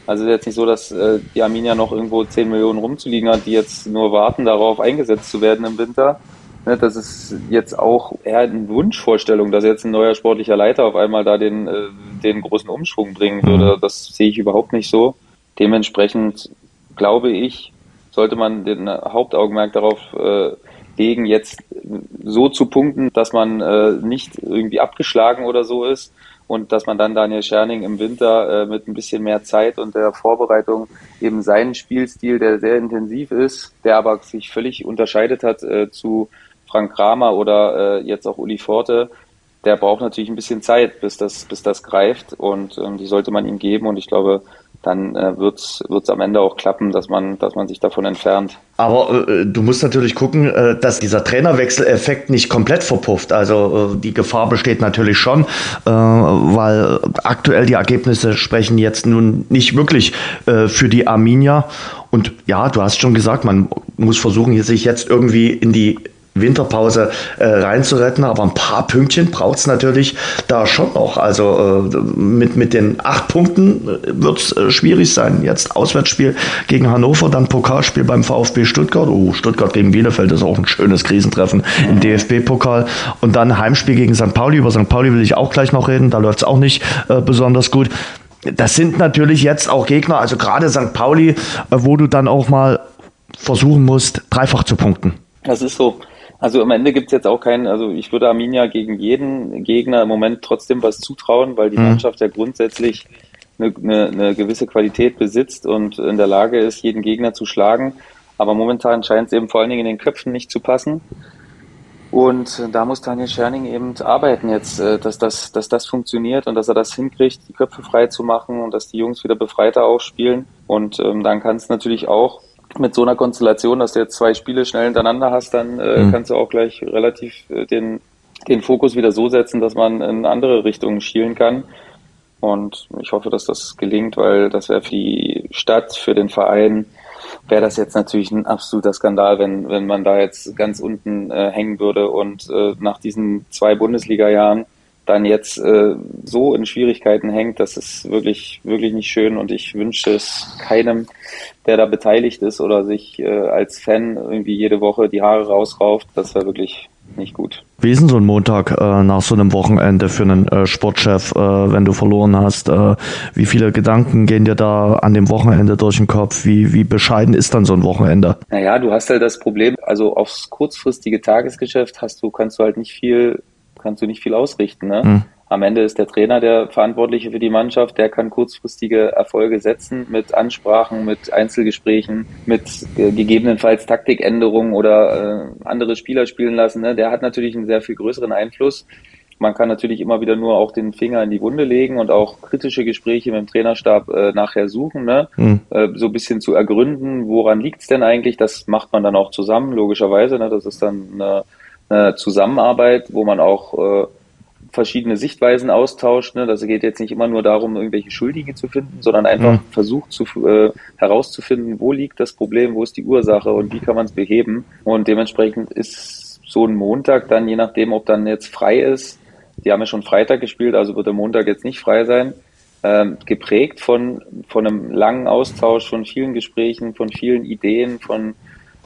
also ist jetzt nicht so, dass äh, die Arminia noch irgendwo 10 Millionen rumzuliegen hat, die jetzt nur warten darauf, eingesetzt zu werden im Winter. Ne, das ist jetzt auch eher eine Wunschvorstellung, dass jetzt ein neuer sportlicher Leiter auf einmal da den, äh, den großen Umschwung bringen würde. Mhm. Das sehe ich überhaupt nicht so. Dementsprechend glaube ich, sollte man den Hauptaugenmerk darauf äh, legen, jetzt so zu punkten, dass man äh, nicht irgendwie abgeschlagen oder so ist, und dass man dann Daniel Scherning im Winter äh, mit ein bisschen mehr Zeit und der Vorbereitung eben seinen Spielstil, der sehr intensiv ist, der aber sich völlig unterscheidet hat äh, zu Frank Kramer oder äh, jetzt auch Uli Forte, der braucht natürlich ein bisschen Zeit, bis das, bis das greift und ähm, die sollte man ihm geben und ich glaube, dann äh, wird es am Ende auch klappen, dass man, dass man sich davon entfernt. Aber äh, du musst natürlich gucken, äh, dass dieser Trainerwechseleffekt nicht komplett verpufft. Also äh, die Gefahr besteht natürlich schon, äh, weil aktuell die Ergebnisse sprechen jetzt nun nicht wirklich äh, für die Arminia. Und ja, du hast schon gesagt, man muss versuchen, sich jetzt irgendwie in die Winterpause äh, reinzuretten, aber ein paar Pünktchen braucht es natürlich da schon noch. Also äh, mit, mit den acht Punkten äh, wird es äh, schwierig sein. Jetzt Auswärtsspiel gegen Hannover, dann Pokalspiel beim VfB Stuttgart. Oh, Stuttgart gegen Bielefeld ist auch ein schönes Krisentreffen im DFB-Pokal. Und dann Heimspiel gegen St. Pauli. Über St. Pauli will ich auch gleich noch reden, da läuft es auch nicht äh, besonders gut. Das sind natürlich jetzt auch Gegner, also gerade St. Pauli, äh, wo du dann auch mal versuchen musst, dreifach zu punkten. Das ist so. Also am Ende gibt's jetzt auch keinen, also ich würde Arminia gegen jeden Gegner im Moment trotzdem was zutrauen, weil die mhm. Mannschaft ja grundsätzlich eine, eine, eine gewisse Qualität besitzt und in der Lage ist, jeden Gegner zu schlagen. Aber momentan scheint es eben vor allen Dingen in den Köpfen nicht zu passen. Und da muss Daniel Scherning eben arbeiten jetzt, äh, dass das, dass das funktioniert und dass er das hinkriegt, die Köpfe frei zu machen und dass die Jungs wieder befreiter aufspielen. Und ähm, dann kann es natürlich auch mit so einer Konstellation, dass du jetzt zwei Spiele schnell hintereinander hast, dann äh, mhm. kannst du auch gleich relativ äh, den, den Fokus wieder so setzen, dass man in andere Richtungen schielen kann. Und ich hoffe, dass das gelingt, weil das wäre für die Stadt, für den Verein, wäre das jetzt natürlich ein absoluter Skandal, wenn, wenn man da jetzt ganz unten äh, hängen würde und äh, nach diesen zwei Bundesliga-Jahren dann jetzt äh, so in Schwierigkeiten hängt, das ist wirklich, wirklich nicht schön und ich wünsche es keinem, der da beteiligt ist oder sich äh, als Fan irgendwie jede Woche die Haare rausrauft. Das wäre wirklich nicht gut. Wie ist denn so ein Montag äh, nach so einem Wochenende für einen äh, Sportchef, äh, wenn du verloren hast? Äh, wie viele Gedanken gehen dir da an dem Wochenende durch den Kopf? Wie, wie bescheiden ist dann so ein Wochenende? Naja, du hast halt das Problem, also aufs kurzfristige Tagesgeschäft hast du, kannst du halt nicht viel kannst du nicht viel ausrichten. Ne? Mhm. Am Ende ist der Trainer der Verantwortliche für die Mannschaft, der kann kurzfristige Erfolge setzen mit Ansprachen, mit Einzelgesprächen, mit äh, gegebenenfalls Taktikänderungen oder äh, andere Spieler spielen lassen. Ne? Der hat natürlich einen sehr viel größeren Einfluss. Man kann natürlich immer wieder nur auch den Finger in die Wunde legen und auch kritische Gespräche mit dem Trainerstab äh, nachher suchen, ne? Mhm. Äh, so ein bisschen zu ergründen, woran liegt's denn eigentlich? Das macht man dann auch zusammen, logischerweise. Ne? Das ist dann eine äh, Zusammenarbeit, wo man auch äh, verschiedene Sichtweisen austauscht. Ne? Das geht jetzt nicht immer nur darum, irgendwelche Schuldige zu finden, sondern einfach mhm. versucht zu, äh, herauszufinden, wo liegt das Problem, wo ist die Ursache und wie kann man es beheben. Und dementsprechend ist so ein Montag dann, je nachdem, ob dann jetzt frei ist, die haben ja schon Freitag gespielt, also wird der Montag jetzt nicht frei sein, ähm, geprägt von, von einem langen Austausch, von vielen Gesprächen, von vielen Ideen, von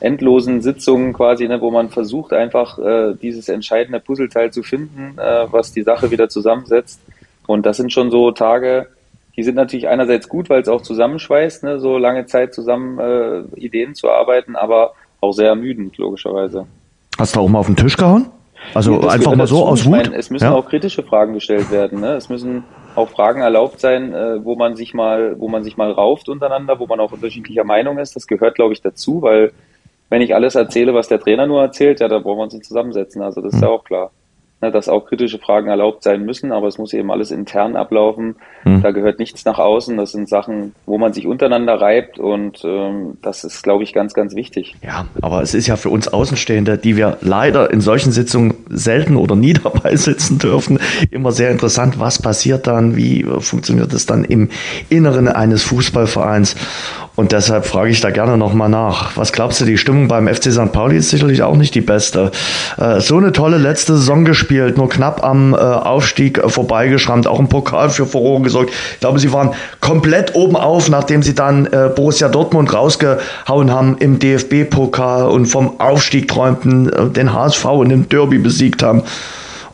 endlosen Sitzungen quasi, ne, wo man versucht einfach äh, dieses entscheidende Puzzleteil zu finden, äh, was die Sache wieder zusammensetzt. Und das sind schon so Tage, die sind natürlich einerseits gut, weil es auch zusammenschweißt, ne, so lange Zeit zusammen äh, Ideen zu arbeiten, aber auch sehr ermüdend, logischerweise. Hast du auch mal auf den Tisch gehauen? Also ja, einfach mal so aus Wut? Meine, es müssen ja? auch kritische Fragen gestellt werden. Ne? Es müssen auch Fragen erlaubt sein, äh, wo man sich mal, wo man sich mal rauft untereinander, wo man auch unterschiedlicher Meinung ist. Das gehört, glaube ich, dazu, weil wenn ich alles erzähle, was der Trainer nur erzählt, ja, da brauchen wir uns nicht zusammensetzen. Also das ist ja hm. auch klar. Ne, dass auch kritische Fragen erlaubt sein müssen, aber es muss eben alles intern ablaufen. Mhm. Da gehört nichts nach außen. Das sind Sachen, wo man sich untereinander reibt und ähm, das ist, glaube ich, ganz, ganz wichtig. Ja, aber es ist ja für uns Außenstehende, die wir leider in solchen Sitzungen selten oder nie [LAUGHS] dabei sitzen dürfen, immer sehr interessant, was passiert dann, wie funktioniert es dann im Inneren eines Fußballvereins. Und deshalb frage ich da gerne nochmal nach. Was glaubst du, die Stimmung beim FC St. Pauli ist sicherlich auch nicht die beste. Äh, so eine tolle letzte Saison gespielt, nur knapp am äh, Aufstieg vorbeigeschrammt, auch im Pokal für Furore gesorgt. Ich glaube, sie waren komplett oben auf, nachdem sie dann äh, Borussia Dortmund rausgehauen haben im DFB-Pokal und vom Aufstieg träumten, den HSV in dem Derby besiegt haben.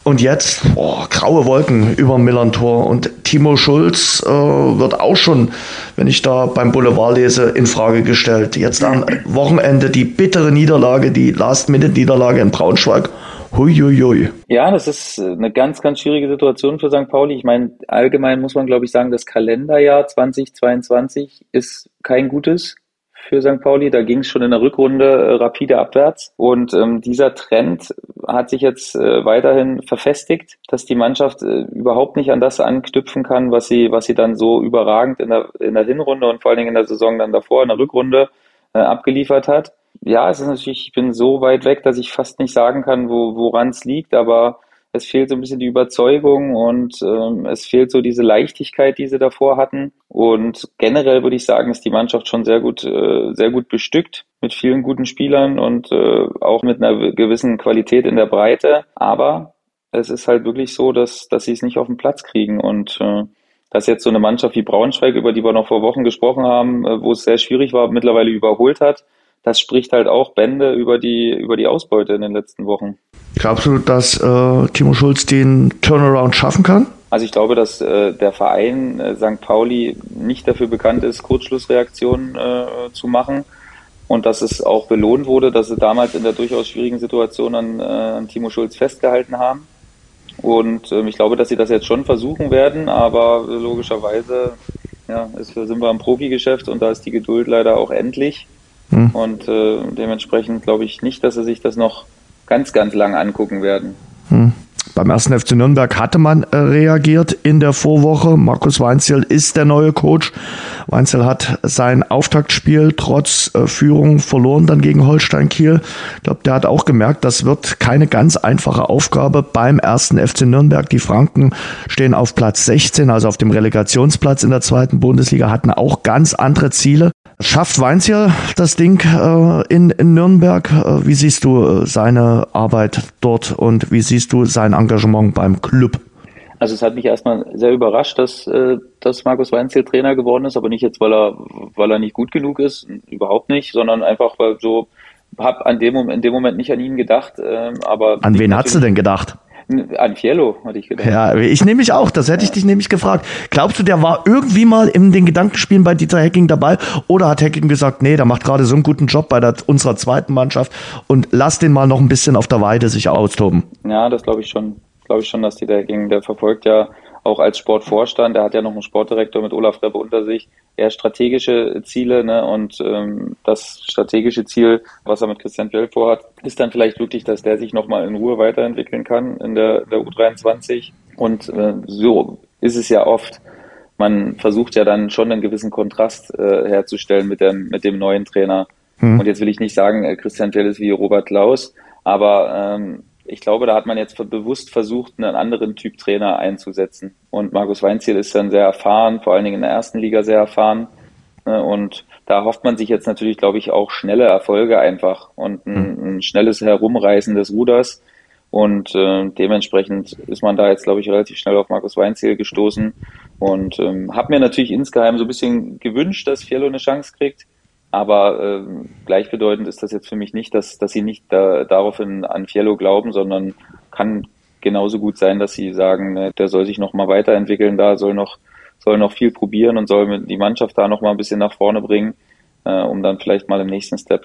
Und jetzt, oh, graue Wolken über Millantor. Und Timo Schulz äh, wird auch schon, wenn ich da beim Boulevard lese, in Frage gestellt. Jetzt am Wochenende die bittere Niederlage, die Last-Minute-Niederlage in Braunschweig. Huiuiui. Ja, das ist eine ganz, ganz schwierige Situation für St. Pauli. Ich meine, allgemein muss man, glaube ich, sagen, das Kalenderjahr 2022 ist kein gutes für St. Pauli. Da ging es schon in der Rückrunde äh, rapide abwärts. Und ähm, dieser Trend hat sich jetzt äh, weiterhin verfestigt, dass die Mannschaft äh, überhaupt nicht an das anknüpfen kann, was sie, was sie dann so überragend in der, in der Hinrunde und vor allen Dingen in der Saison dann davor, in der Rückrunde, äh, abgeliefert hat. Ja, es ist natürlich, ich bin so weit weg, dass ich fast nicht sagen kann, wo, woran es liegt, aber es fehlt so ein bisschen die Überzeugung und ähm, es fehlt so diese Leichtigkeit, die sie davor hatten. Und generell würde ich sagen, ist die Mannschaft schon sehr gut, äh, sehr gut bestückt mit vielen guten Spielern und äh, auch mit einer gewissen Qualität in der Breite. Aber es ist halt wirklich so, dass, dass sie es nicht auf den Platz kriegen und äh, dass jetzt so eine Mannschaft wie Braunschweig, über die wir noch vor Wochen gesprochen haben, äh, wo es sehr schwierig war, mittlerweile überholt hat, das spricht halt auch Bände über die, über die Ausbeute in den letzten Wochen. Glaubst du, dass äh, Timo Schulz den Turnaround schaffen kann? Also ich glaube, dass äh, der Verein äh, St. Pauli nicht dafür bekannt ist, Kurzschlussreaktionen äh, zu machen und dass es auch belohnt wurde, dass sie damals in der durchaus schwierigen Situation an, äh, an Timo Schulz festgehalten haben. Und ähm, ich glaube, dass sie das jetzt schon versuchen werden, aber logischerweise ja, ist, sind wir im Profigeschäft und da ist die Geduld leider auch endlich. Hm. Und äh, dementsprechend glaube ich nicht, dass sie sich das noch ganz, ganz lang angucken werden. Hm. Beim ersten FC Nürnberg hatte man äh, reagiert in der Vorwoche. Markus Weinzel ist der neue Coach. Weinzel hat sein Auftaktspiel trotz äh, Führung verloren dann gegen Holstein Kiel. Ich glaube, der hat auch gemerkt, das wird keine ganz einfache Aufgabe beim ersten FC Nürnberg. Die Franken stehen auf Platz 16, also auf dem Relegationsplatz in der zweiten Bundesliga, hatten auch ganz andere Ziele. Schafft Weinziel das Ding äh, in, in Nürnberg? Äh, wie siehst du äh, seine Arbeit dort und wie siehst du sein Engagement beim Club? Also es hat mich erstmal sehr überrascht, dass, äh, dass Markus Weinziel Trainer geworden ist, aber nicht jetzt, weil er, weil er nicht gut genug ist, überhaupt nicht, sondern einfach, weil so, hab an dem, in dem Moment nicht an ihn gedacht. Äh, aber an wen hast du denn gedacht? An Fiello, hatte ich gedacht. Ja, ich nehme mich auch. Das hätte ich dich nämlich gefragt. Glaubst du, der war irgendwie mal in den Gedankenspielen bei Dieter Hecking dabei? Oder hat Hecking gesagt, nee, der macht gerade so einen guten Job bei der, unserer zweiten Mannschaft und lass den mal noch ein bisschen auf der Weide sich austoben? Ja, das glaube ich schon. Glaube ich schon, dass Dieter Hecking, der verfolgt ja auch als Sportvorstand, der hat ja noch einen Sportdirektor mit Olaf Rebbe unter sich, eher strategische Ziele ne? und ähm, das strategische Ziel, was er mit Christian Fjell vorhat, ist dann vielleicht wirklich, dass der sich nochmal in Ruhe weiterentwickeln kann in der, der U23 und äh, so ist es ja oft. Man versucht ja dann schon einen gewissen Kontrast äh, herzustellen mit dem, mit dem neuen Trainer. Hm. Und jetzt will ich nicht sagen, äh, Christian Fjell ist wie Robert Klaus, aber ähm, ich glaube, da hat man jetzt bewusst versucht, einen anderen Typ Trainer einzusetzen. Und Markus Weinziel ist dann sehr erfahren, vor allen Dingen in der ersten Liga sehr erfahren. Ne, und da hofft man sich jetzt natürlich, glaube ich, auch schnelle Erfolge einfach und ein, hm. ein schnelles Herumreißen des Ruders. Und äh, dementsprechend ist man da jetzt, glaube ich, relativ schnell auf Markus Weinziel gestoßen. Und ähm, habe mir natürlich insgeheim so ein bisschen gewünscht, dass Fiello eine Chance kriegt. Aber äh, gleichbedeutend ist das jetzt für mich nicht, dass, dass sie nicht da, daraufhin an Fiello glauben, sondern kann genauso gut sein, dass sie sagen, ne, der soll sich noch mal weiterentwickeln, da soll noch, soll noch viel probieren und soll die Mannschaft da noch mal ein bisschen nach vorne bringen, äh, um dann vielleicht mal im nächsten Step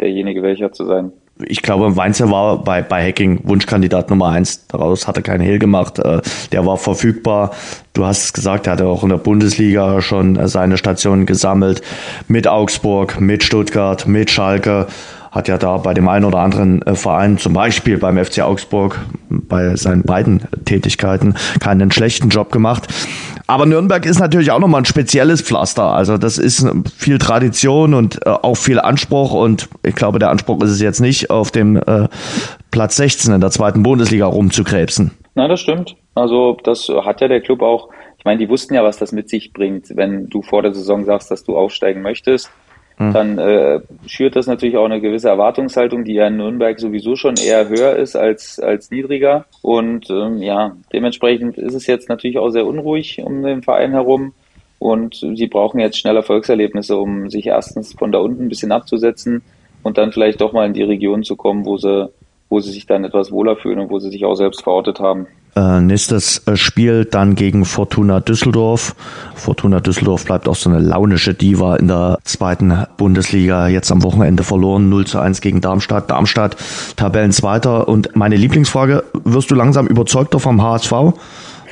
derjenige welcher zu sein ich glaube, Weinzer war bei, bei Hacking Wunschkandidat Nummer eins. Daraus hat er keinen Hehl gemacht. Äh, der war verfügbar. Du hast es gesagt, er hatte auch in der Bundesliga schon seine Stationen gesammelt. Mit Augsburg, mit Stuttgart, mit Schalke hat ja da bei dem einen oder anderen äh, Verein, zum Beispiel beim FC Augsburg, bei seinen beiden Tätigkeiten keinen schlechten Job gemacht. Aber Nürnberg ist natürlich auch nochmal ein spezielles Pflaster. Also das ist viel Tradition und äh, auch viel Anspruch. Und ich glaube, der Anspruch ist es jetzt nicht, auf dem äh, Platz 16 in der zweiten Bundesliga rumzukrebsen. Na, das stimmt. Also das hat ja der Club auch. Ich meine, die wussten ja, was das mit sich bringt, wenn du vor der Saison sagst, dass du aufsteigen möchtest hm. dann äh, schürt das natürlich auch eine gewisse Erwartungshaltung, die ja in Nürnberg sowieso schon eher höher ist als, als niedriger. Und ähm, ja, dementsprechend ist es jetzt natürlich auch sehr unruhig um den Verein herum. Und sie brauchen jetzt schnell Erfolgserlebnisse, um sich erstens von da unten ein bisschen abzusetzen und dann vielleicht doch mal in die Region zu kommen, wo sie, wo sie sich dann etwas wohler fühlen und wo sie sich auch selbst verortet haben. Äh, nächstes äh, Spiel dann gegen Fortuna Düsseldorf. Fortuna Düsseldorf bleibt auch so eine launische Diva in der zweiten Bundesliga. Jetzt am Wochenende verloren, 0 zu 1 gegen Darmstadt. Darmstadt Tabellenzweiter. Und meine Lieblingsfrage, wirst du langsam überzeugter vom HSV?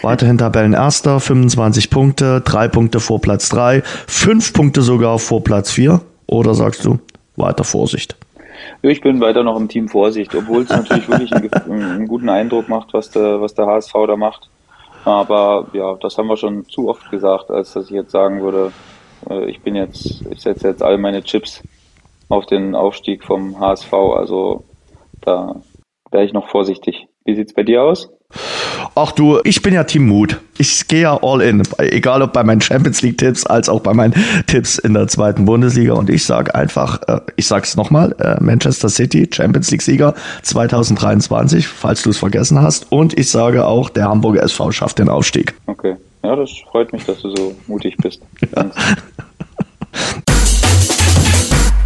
Weiterhin Tabellenerster, 25 Punkte, drei Punkte vor Platz drei, fünf Punkte sogar vor Platz vier. Oder sagst du, weiter Vorsicht? Ich bin weiter noch im Team Vorsicht, obwohl es natürlich wirklich einen, einen, guten Eindruck macht, was der, was der HSV da macht. Aber ja, das haben wir schon zu oft gesagt, als dass ich jetzt sagen würde, äh, ich bin jetzt, ich setze jetzt all meine Chips auf den Aufstieg vom HSV. Also da wäre ich noch vorsichtig. Wie sieht's bei dir aus? Ach du, ich bin ja Team Mut. Ich gehe ja all in, egal ob bei meinen Champions League Tipps als auch bei meinen Tipps in der zweiten Bundesliga. Und ich sage einfach, äh, ich sag's nochmal, äh, Manchester City Champions League Sieger 2023, falls du es vergessen hast. Und ich sage auch, der Hamburger SV schafft den Aufstieg. Okay, ja, das freut mich, dass du so mutig bist. [LAUGHS] Ja.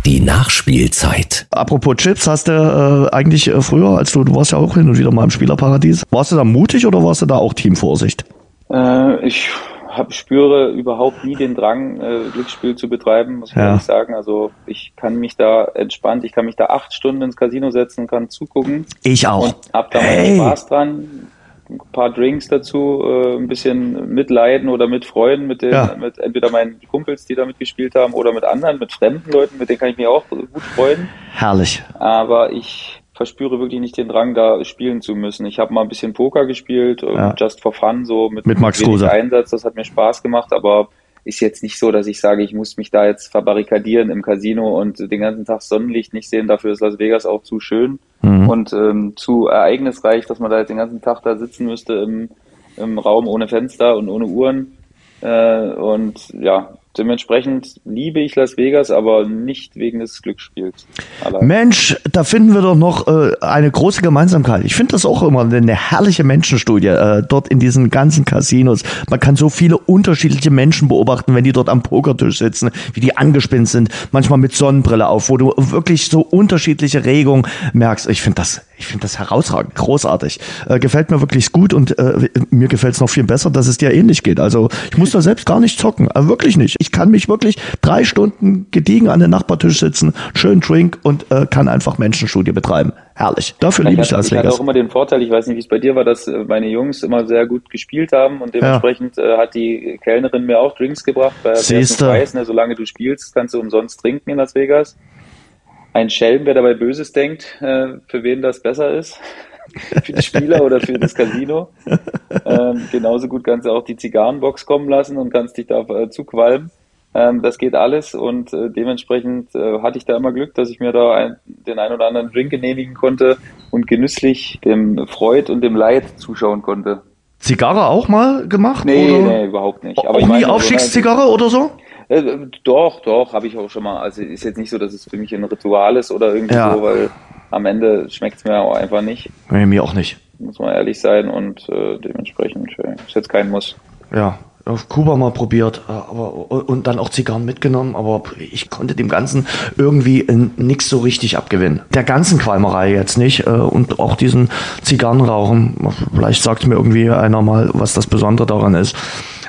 Die Nachspielzeit. Apropos Chips, hast du äh, eigentlich äh, früher, als du, du warst ja auch hin und wieder mal im Spielerparadies, warst du da mutig oder warst du da auch Teamvorsicht? Äh, ich hab, spüre überhaupt nie den Drang, äh, Glücksspiel zu betreiben, muss ich ja. ehrlich sagen. Also ich kann mich da entspannt, ich kann mich da acht Stunden ins Casino setzen und kann zugucken. Ich auch. Und hab da hey. Spaß dran ein paar Drinks dazu, äh, ein bisschen mitleiden oder mitfreuen mit den, ja. mit entweder meinen Kumpels, die damit gespielt haben, oder mit anderen, mit fremden Leuten, mit denen kann ich mich auch gut freuen. Herrlich. Aber ich verspüre wirklich nicht den Drang, da spielen zu müssen. Ich habe mal ein bisschen Poker gespielt, äh, ja. just for fun, so mit, mit Max wenig Einsatz. Das hat mir Spaß gemacht, aber ist jetzt nicht so, dass ich sage, ich muss mich da jetzt verbarrikadieren im Casino und den ganzen Tag Sonnenlicht nicht sehen. Dafür ist Las Vegas auch zu schön mhm. und ähm, zu ereignisreich, dass man da jetzt den ganzen Tag da sitzen müsste im, im Raum ohne Fenster und ohne Uhren. Äh, und ja, Dementsprechend liebe ich Las Vegas, aber nicht wegen des Glücksspiels. Allein. Mensch, da finden wir doch noch äh, eine große Gemeinsamkeit. Ich finde das auch immer eine herrliche Menschenstudie äh, dort in diesen ganzen Casinos. Man kann so viele unterschiedliche Menschen beobachten, wenn die dort am Pokertisch sitzen, wie die angespinnt sind, manchmal mit Sonnenbrille auf, wo du wirklich so unterschiedliche Regungen merkst. Ich finde das, ich finde das herausragend, großartig. Äh, gefällt mir wirklich gut und äh, mir gefällt es noch viel besser, dass es dir ähnlich geht. Also ich muss da selbst gar nicht zocken, äh, wirklich nicht ich kann mich wirklich drei Stunden gediegen an den Nachbartisch sitzen, schön Drink und äh, kann einfach Menschenstudie betreiben. Herrlich. Dafür liebe ich Las Vegas. Ich hatte auch immer den Vorteil, ich weiß nicht, wie es bei dir war, dass äh, meine Jungs immer sehr gut gespielt haben und dementsprechend ja. äh, hat die Kellnerin mir auch Drinks gebracht. Weil Siehst du. Weiß, ne, solange du spielst, kannst du umsonst trinken in Las Vegas. Ein Schelm, wer dabei Böses denkt, äh, für wen das besser ist [LAUGHS] für die Spieler oder für das Casino. Ähm, genauso gut kannst du auch die Zigarrenbox kommen lassen und kannst dich da äh, zuqualmen. Ähm, das geht alles und äh, dementsprechend äh, hatte ich da immer Glück, dass ich mir da ein, den ein oder anderen Drink genehmigen konnte und genüsslich dem Freud und dem Leid zuschauen konnte. Zigarre auch mal gemacht? Nee, oder? nee, überhaupt nicht. Aber auch nie Aufstiegszigarre oder so? Äh, doch, doch, habe ich auch schon mal. Also ist jetzt nicht so, dass es für mich ein Ritual ist oder irgendwie ja. so, weil am Ende schmeckt es mir auch einfach nicht. Nee, mir auch nicht. Muss man ehrlich sein und äh, dementsprechend äh, ist jetzt kein Muss. Ja, auf Kuba mal probiert, äh, aber und dann auch Zigarren mitgenommen, aber ich konnte dem Ganzen irgendwie nichts so richtig abgewinnen. Der ganzen Qualmerei jetzt nicht äh, und auch diesen Zigarrenrauchen. Vielleicht sagt mir irgendwie einer mal, was das Besondere daran ist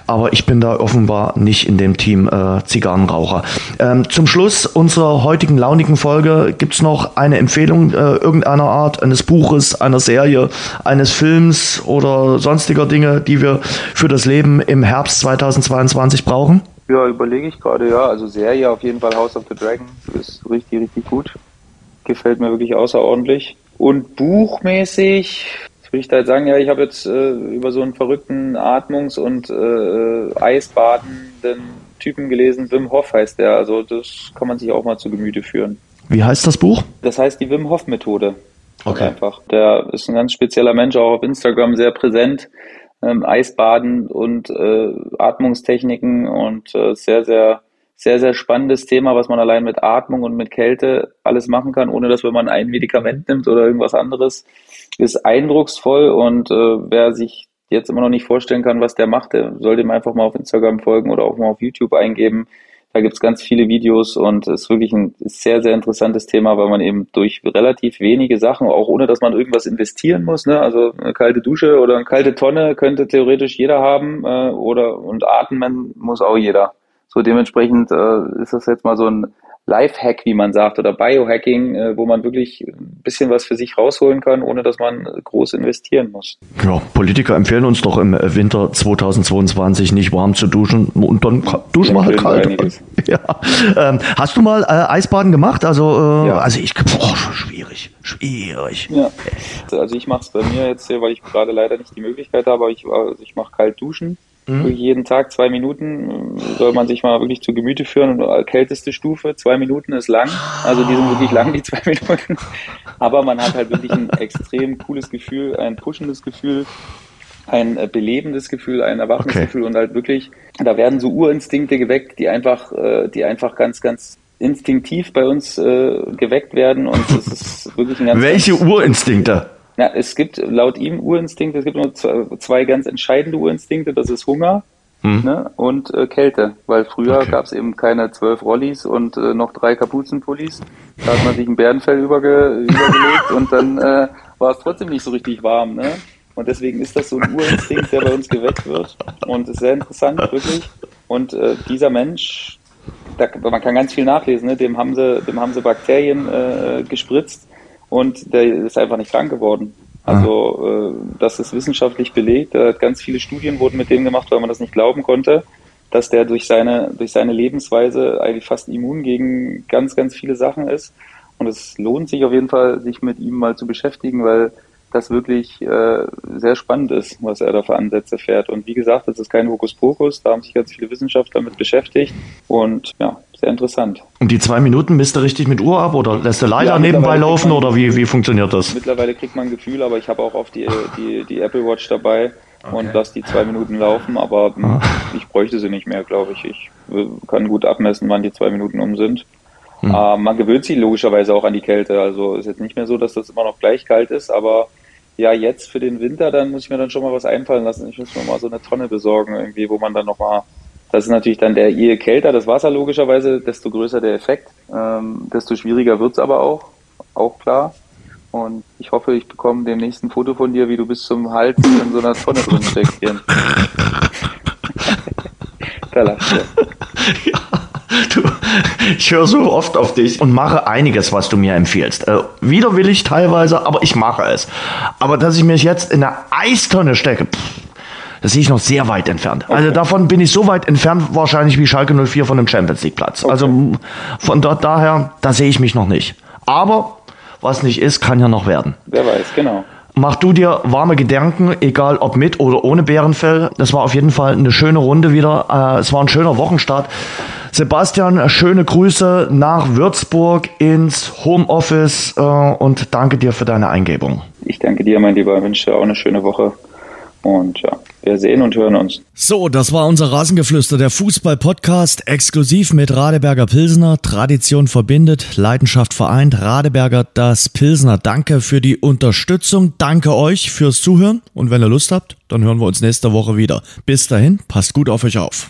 aber ich bin da offenbar nicht in dem Team äh, Zigarrenraucher. Ähm, zum Schluss unserer heutigen launigen Folge gibt's noch eine Empfehlung äh, irgendeiner Art, eines Buches, einer Serie, eines Films oder sonstiger Dinge, die wir für das Leben im Herbst 2022 brauchen? Ja, überlege ich gerade, ja. Also Serie auf jeden Fall House of the Dragon ist richtig, richtig gut. Gefällt mir wirklich außerordentlich. Und buchmäßig ich da jetzt sagen, ja, ich habe jetzt äh, über so einen verrückten Atmungs- und äh, Eisbadenden Typen gelesen. Wim Hof heißt der. Also das kann man sich auch mal zu Gemüte führen. Wie heißt das Buch? Das heißt die Wim Hof Methode. Okay. Einfach. Der ist ein ganz spezieller Mensch, auch auf Instagram sehr präsent. Ähm, Eisbaden und äh, Atmungstechniken und äh, sehr, sehr, sehr, sehr spannendes Thema, was man allein mit Atmung und mit Kälte alles machen kann, ohne dass wenn man ein Medikament nimmt oder irgendwas anderes ist eindrucksvoll und äh, wer sich jetzt immer noch nicht vorstellen kann, was der macht, der sollte ihm einfach mal auf Instagram folgen oder auch mal auf YouTube eingeben. Da gibt's ganz viele Videos und es ist wirklich ein sehr, sehr interessantes Thema, weil man eben durch relativ wenige Sachen, auch ohne dass man irgendwas investieren muss, ne? also eine kalte Dusche oder eine kalte Tonne könnte theoretisch jeder haben äh, oder und atmen muss auch jeder. So dementsprechend äh, ist das jetzt mal so ein Lifehack, wie man sagt, oder Biohacking, äh, wo man wirklich ein bisschen was für sich rausholen kann, ohne dass man groß investieren muss. Ja, Politiker empfehlen uns doch im Winter 2022 nicht warm zu duschen und dann duschen wir halt kalt. [LAUGHS] Ja. Ähm, hast du mal äh, Eisbaden gemacht? Also, äh, ja. also ich, boah, schwierig, schwierig. Ja. Also ich mache es bei mir jetzt hier, weil ich gerade leider nicht die Möglichkeit habe, aber ich, also ich mache kalt duschen. Mhm. Jeden Tag zwei Minuten soll man sich mal wirklich zu Gemüte führen. Und kälteste Stufe, zwei Minuten ist lang. Also die sind wirklich lang, die zwei [LAUGHS] Minuten. Aber man hat halt wirklich ein extrem cooles Gefühl, ein pushendes Gefühl, ein äh, belebendes Gefühl, ein erwachendes okay. Gefühl und halt wirklich, da werden so Urinstinkte geweckt, die einfach, äh, die einfach ganz, ganz instinktiv bei uns äh, geweckt werden und es ist wirklich ein ganz Welche ganz, Urinstinkte? Ja, es gibt laut ihm Urinstinkte, es gibt nur zwei, zwei ganz entscheidende Urinstinkte, das ist Hunger hm. ne, und äh, Kälte, weil früher okay. gab es eben keine zwölf Rollis und äh, noch drei Kapuzenpullis. Da hat man sich ein Bärenfell überge übergelegt und dann äh, war es trotzdem nicht so richtig warm. Ne? Und deswegen ist das so ein Urinstinkt, der bei uns geweckt wird und ist sehr interessant, wirklich. Und äh, dieser Mensch, da, man kann ganz viel nachlesen, ne? dem, haben sie, dem haben sie Bakterien äh, gespritzt und der ist einfach nicht krank geworden. Also ah. äh, das ist wissenschaftlich belegt. Ganz viele Studien wurden mit dem gemacht, weil man das nicht glauben konnte, dass der durch seine, durch seine Lebensweise eigentlich fast immun gegen ganz, ganz viele Sachen ist. Und es lohnt sich auf jeden Fall, sich mit ihm mal zu beschäftigen, weil das wirklich äh, sehr spannend ist, was er da für Ansätze fährt. Und wie gesagt, das ist kein Hokuspokus, da haben sich ganz viele Wissenschaftler mit beschäftigt und ja, sehr interessant. Und die zwei Minuten misst du richtig mit Uhr ab oder lässt du leider ja, nebenbei laufen man, oder wie, wie funktioniert das? Mittlerweile kriegt man ein Gefühl, aber ich habe auch oft die, die, die Apple Watch dabei okay. und lasse die zwei Minuten laufen, aber ah. ich bräuchte sie nicht mehr, glaube ich. Ich kann gut abmessen, wann die zwei Minuten um sind. Hm. Äh, man gewöhnt sich logischerweise auch an die Kälte. Also ist jetzt nicht mehr so, dass das immer noch gleich kalt ist, aber ja, jetzt für den Winter, dann muss ich mir dann schon mal was einfallen lassen. Ich muss mir mal so eine Tonne besorgen, irgendwie, wo man dann nochmal, das ist natürlich dann der, je kälter das Wasser logischerweise, desto größer der Effekt, ähm, desto schwieriger wird's aber auch, auch klar. Und ich hoffe, ich bekomme demnächst ein Foto von dir, wie du bis zum Hals in so einer Tonne drin steckst. [LAUGHS] da lachst du. Ja. Du, ich höre so oft auf dich und mache einiges, was du mir empfiehlst. Äh, widerwillig teilweise, aber ich mache es. Aber dass ich mich jetzt in eine Eistonne stecke, pff, das sehe ich noch sehr weit entfernt. Also okay. Also davon bin ich so weit entfernt, wahrscheinlich wie Schalke 04 von einem Champions League Platz. Okay. Also von dort daher, da sehe ich mich noch nicht. Aber was nicht ist, kann ja noch werden. Wer weiß, genau. Mach du dir warme Gedanken, egal ob mit oder ohne Bärenfell. Das war auf jeden Fall eine schöne Runde wieder. Äh, es war ein schöner Wochenstart. Sebastian, schöne Grüße nach Würzburg ins Homeoffice äh, und danke dir für deine Eingebung. Ich danke dir, mein Lieber. Ich wünsche dir auch eine schöne Woche. Und ja, wir sehen und hören uns. So, das war unser Rasengeflüster, der Fußball-Podcast, exklusiv mit Radeberger Pilsner. Tradition verbindet, Leidenschaft vereint. Radeberger, das Pilsner. Danke für die Unterstützung. Danke euch fürs Zuhören. Und wenn ihr Lust habt, dann hören wir uns nächste Woche wieder. Bis dahin, passt gut auf euch auf.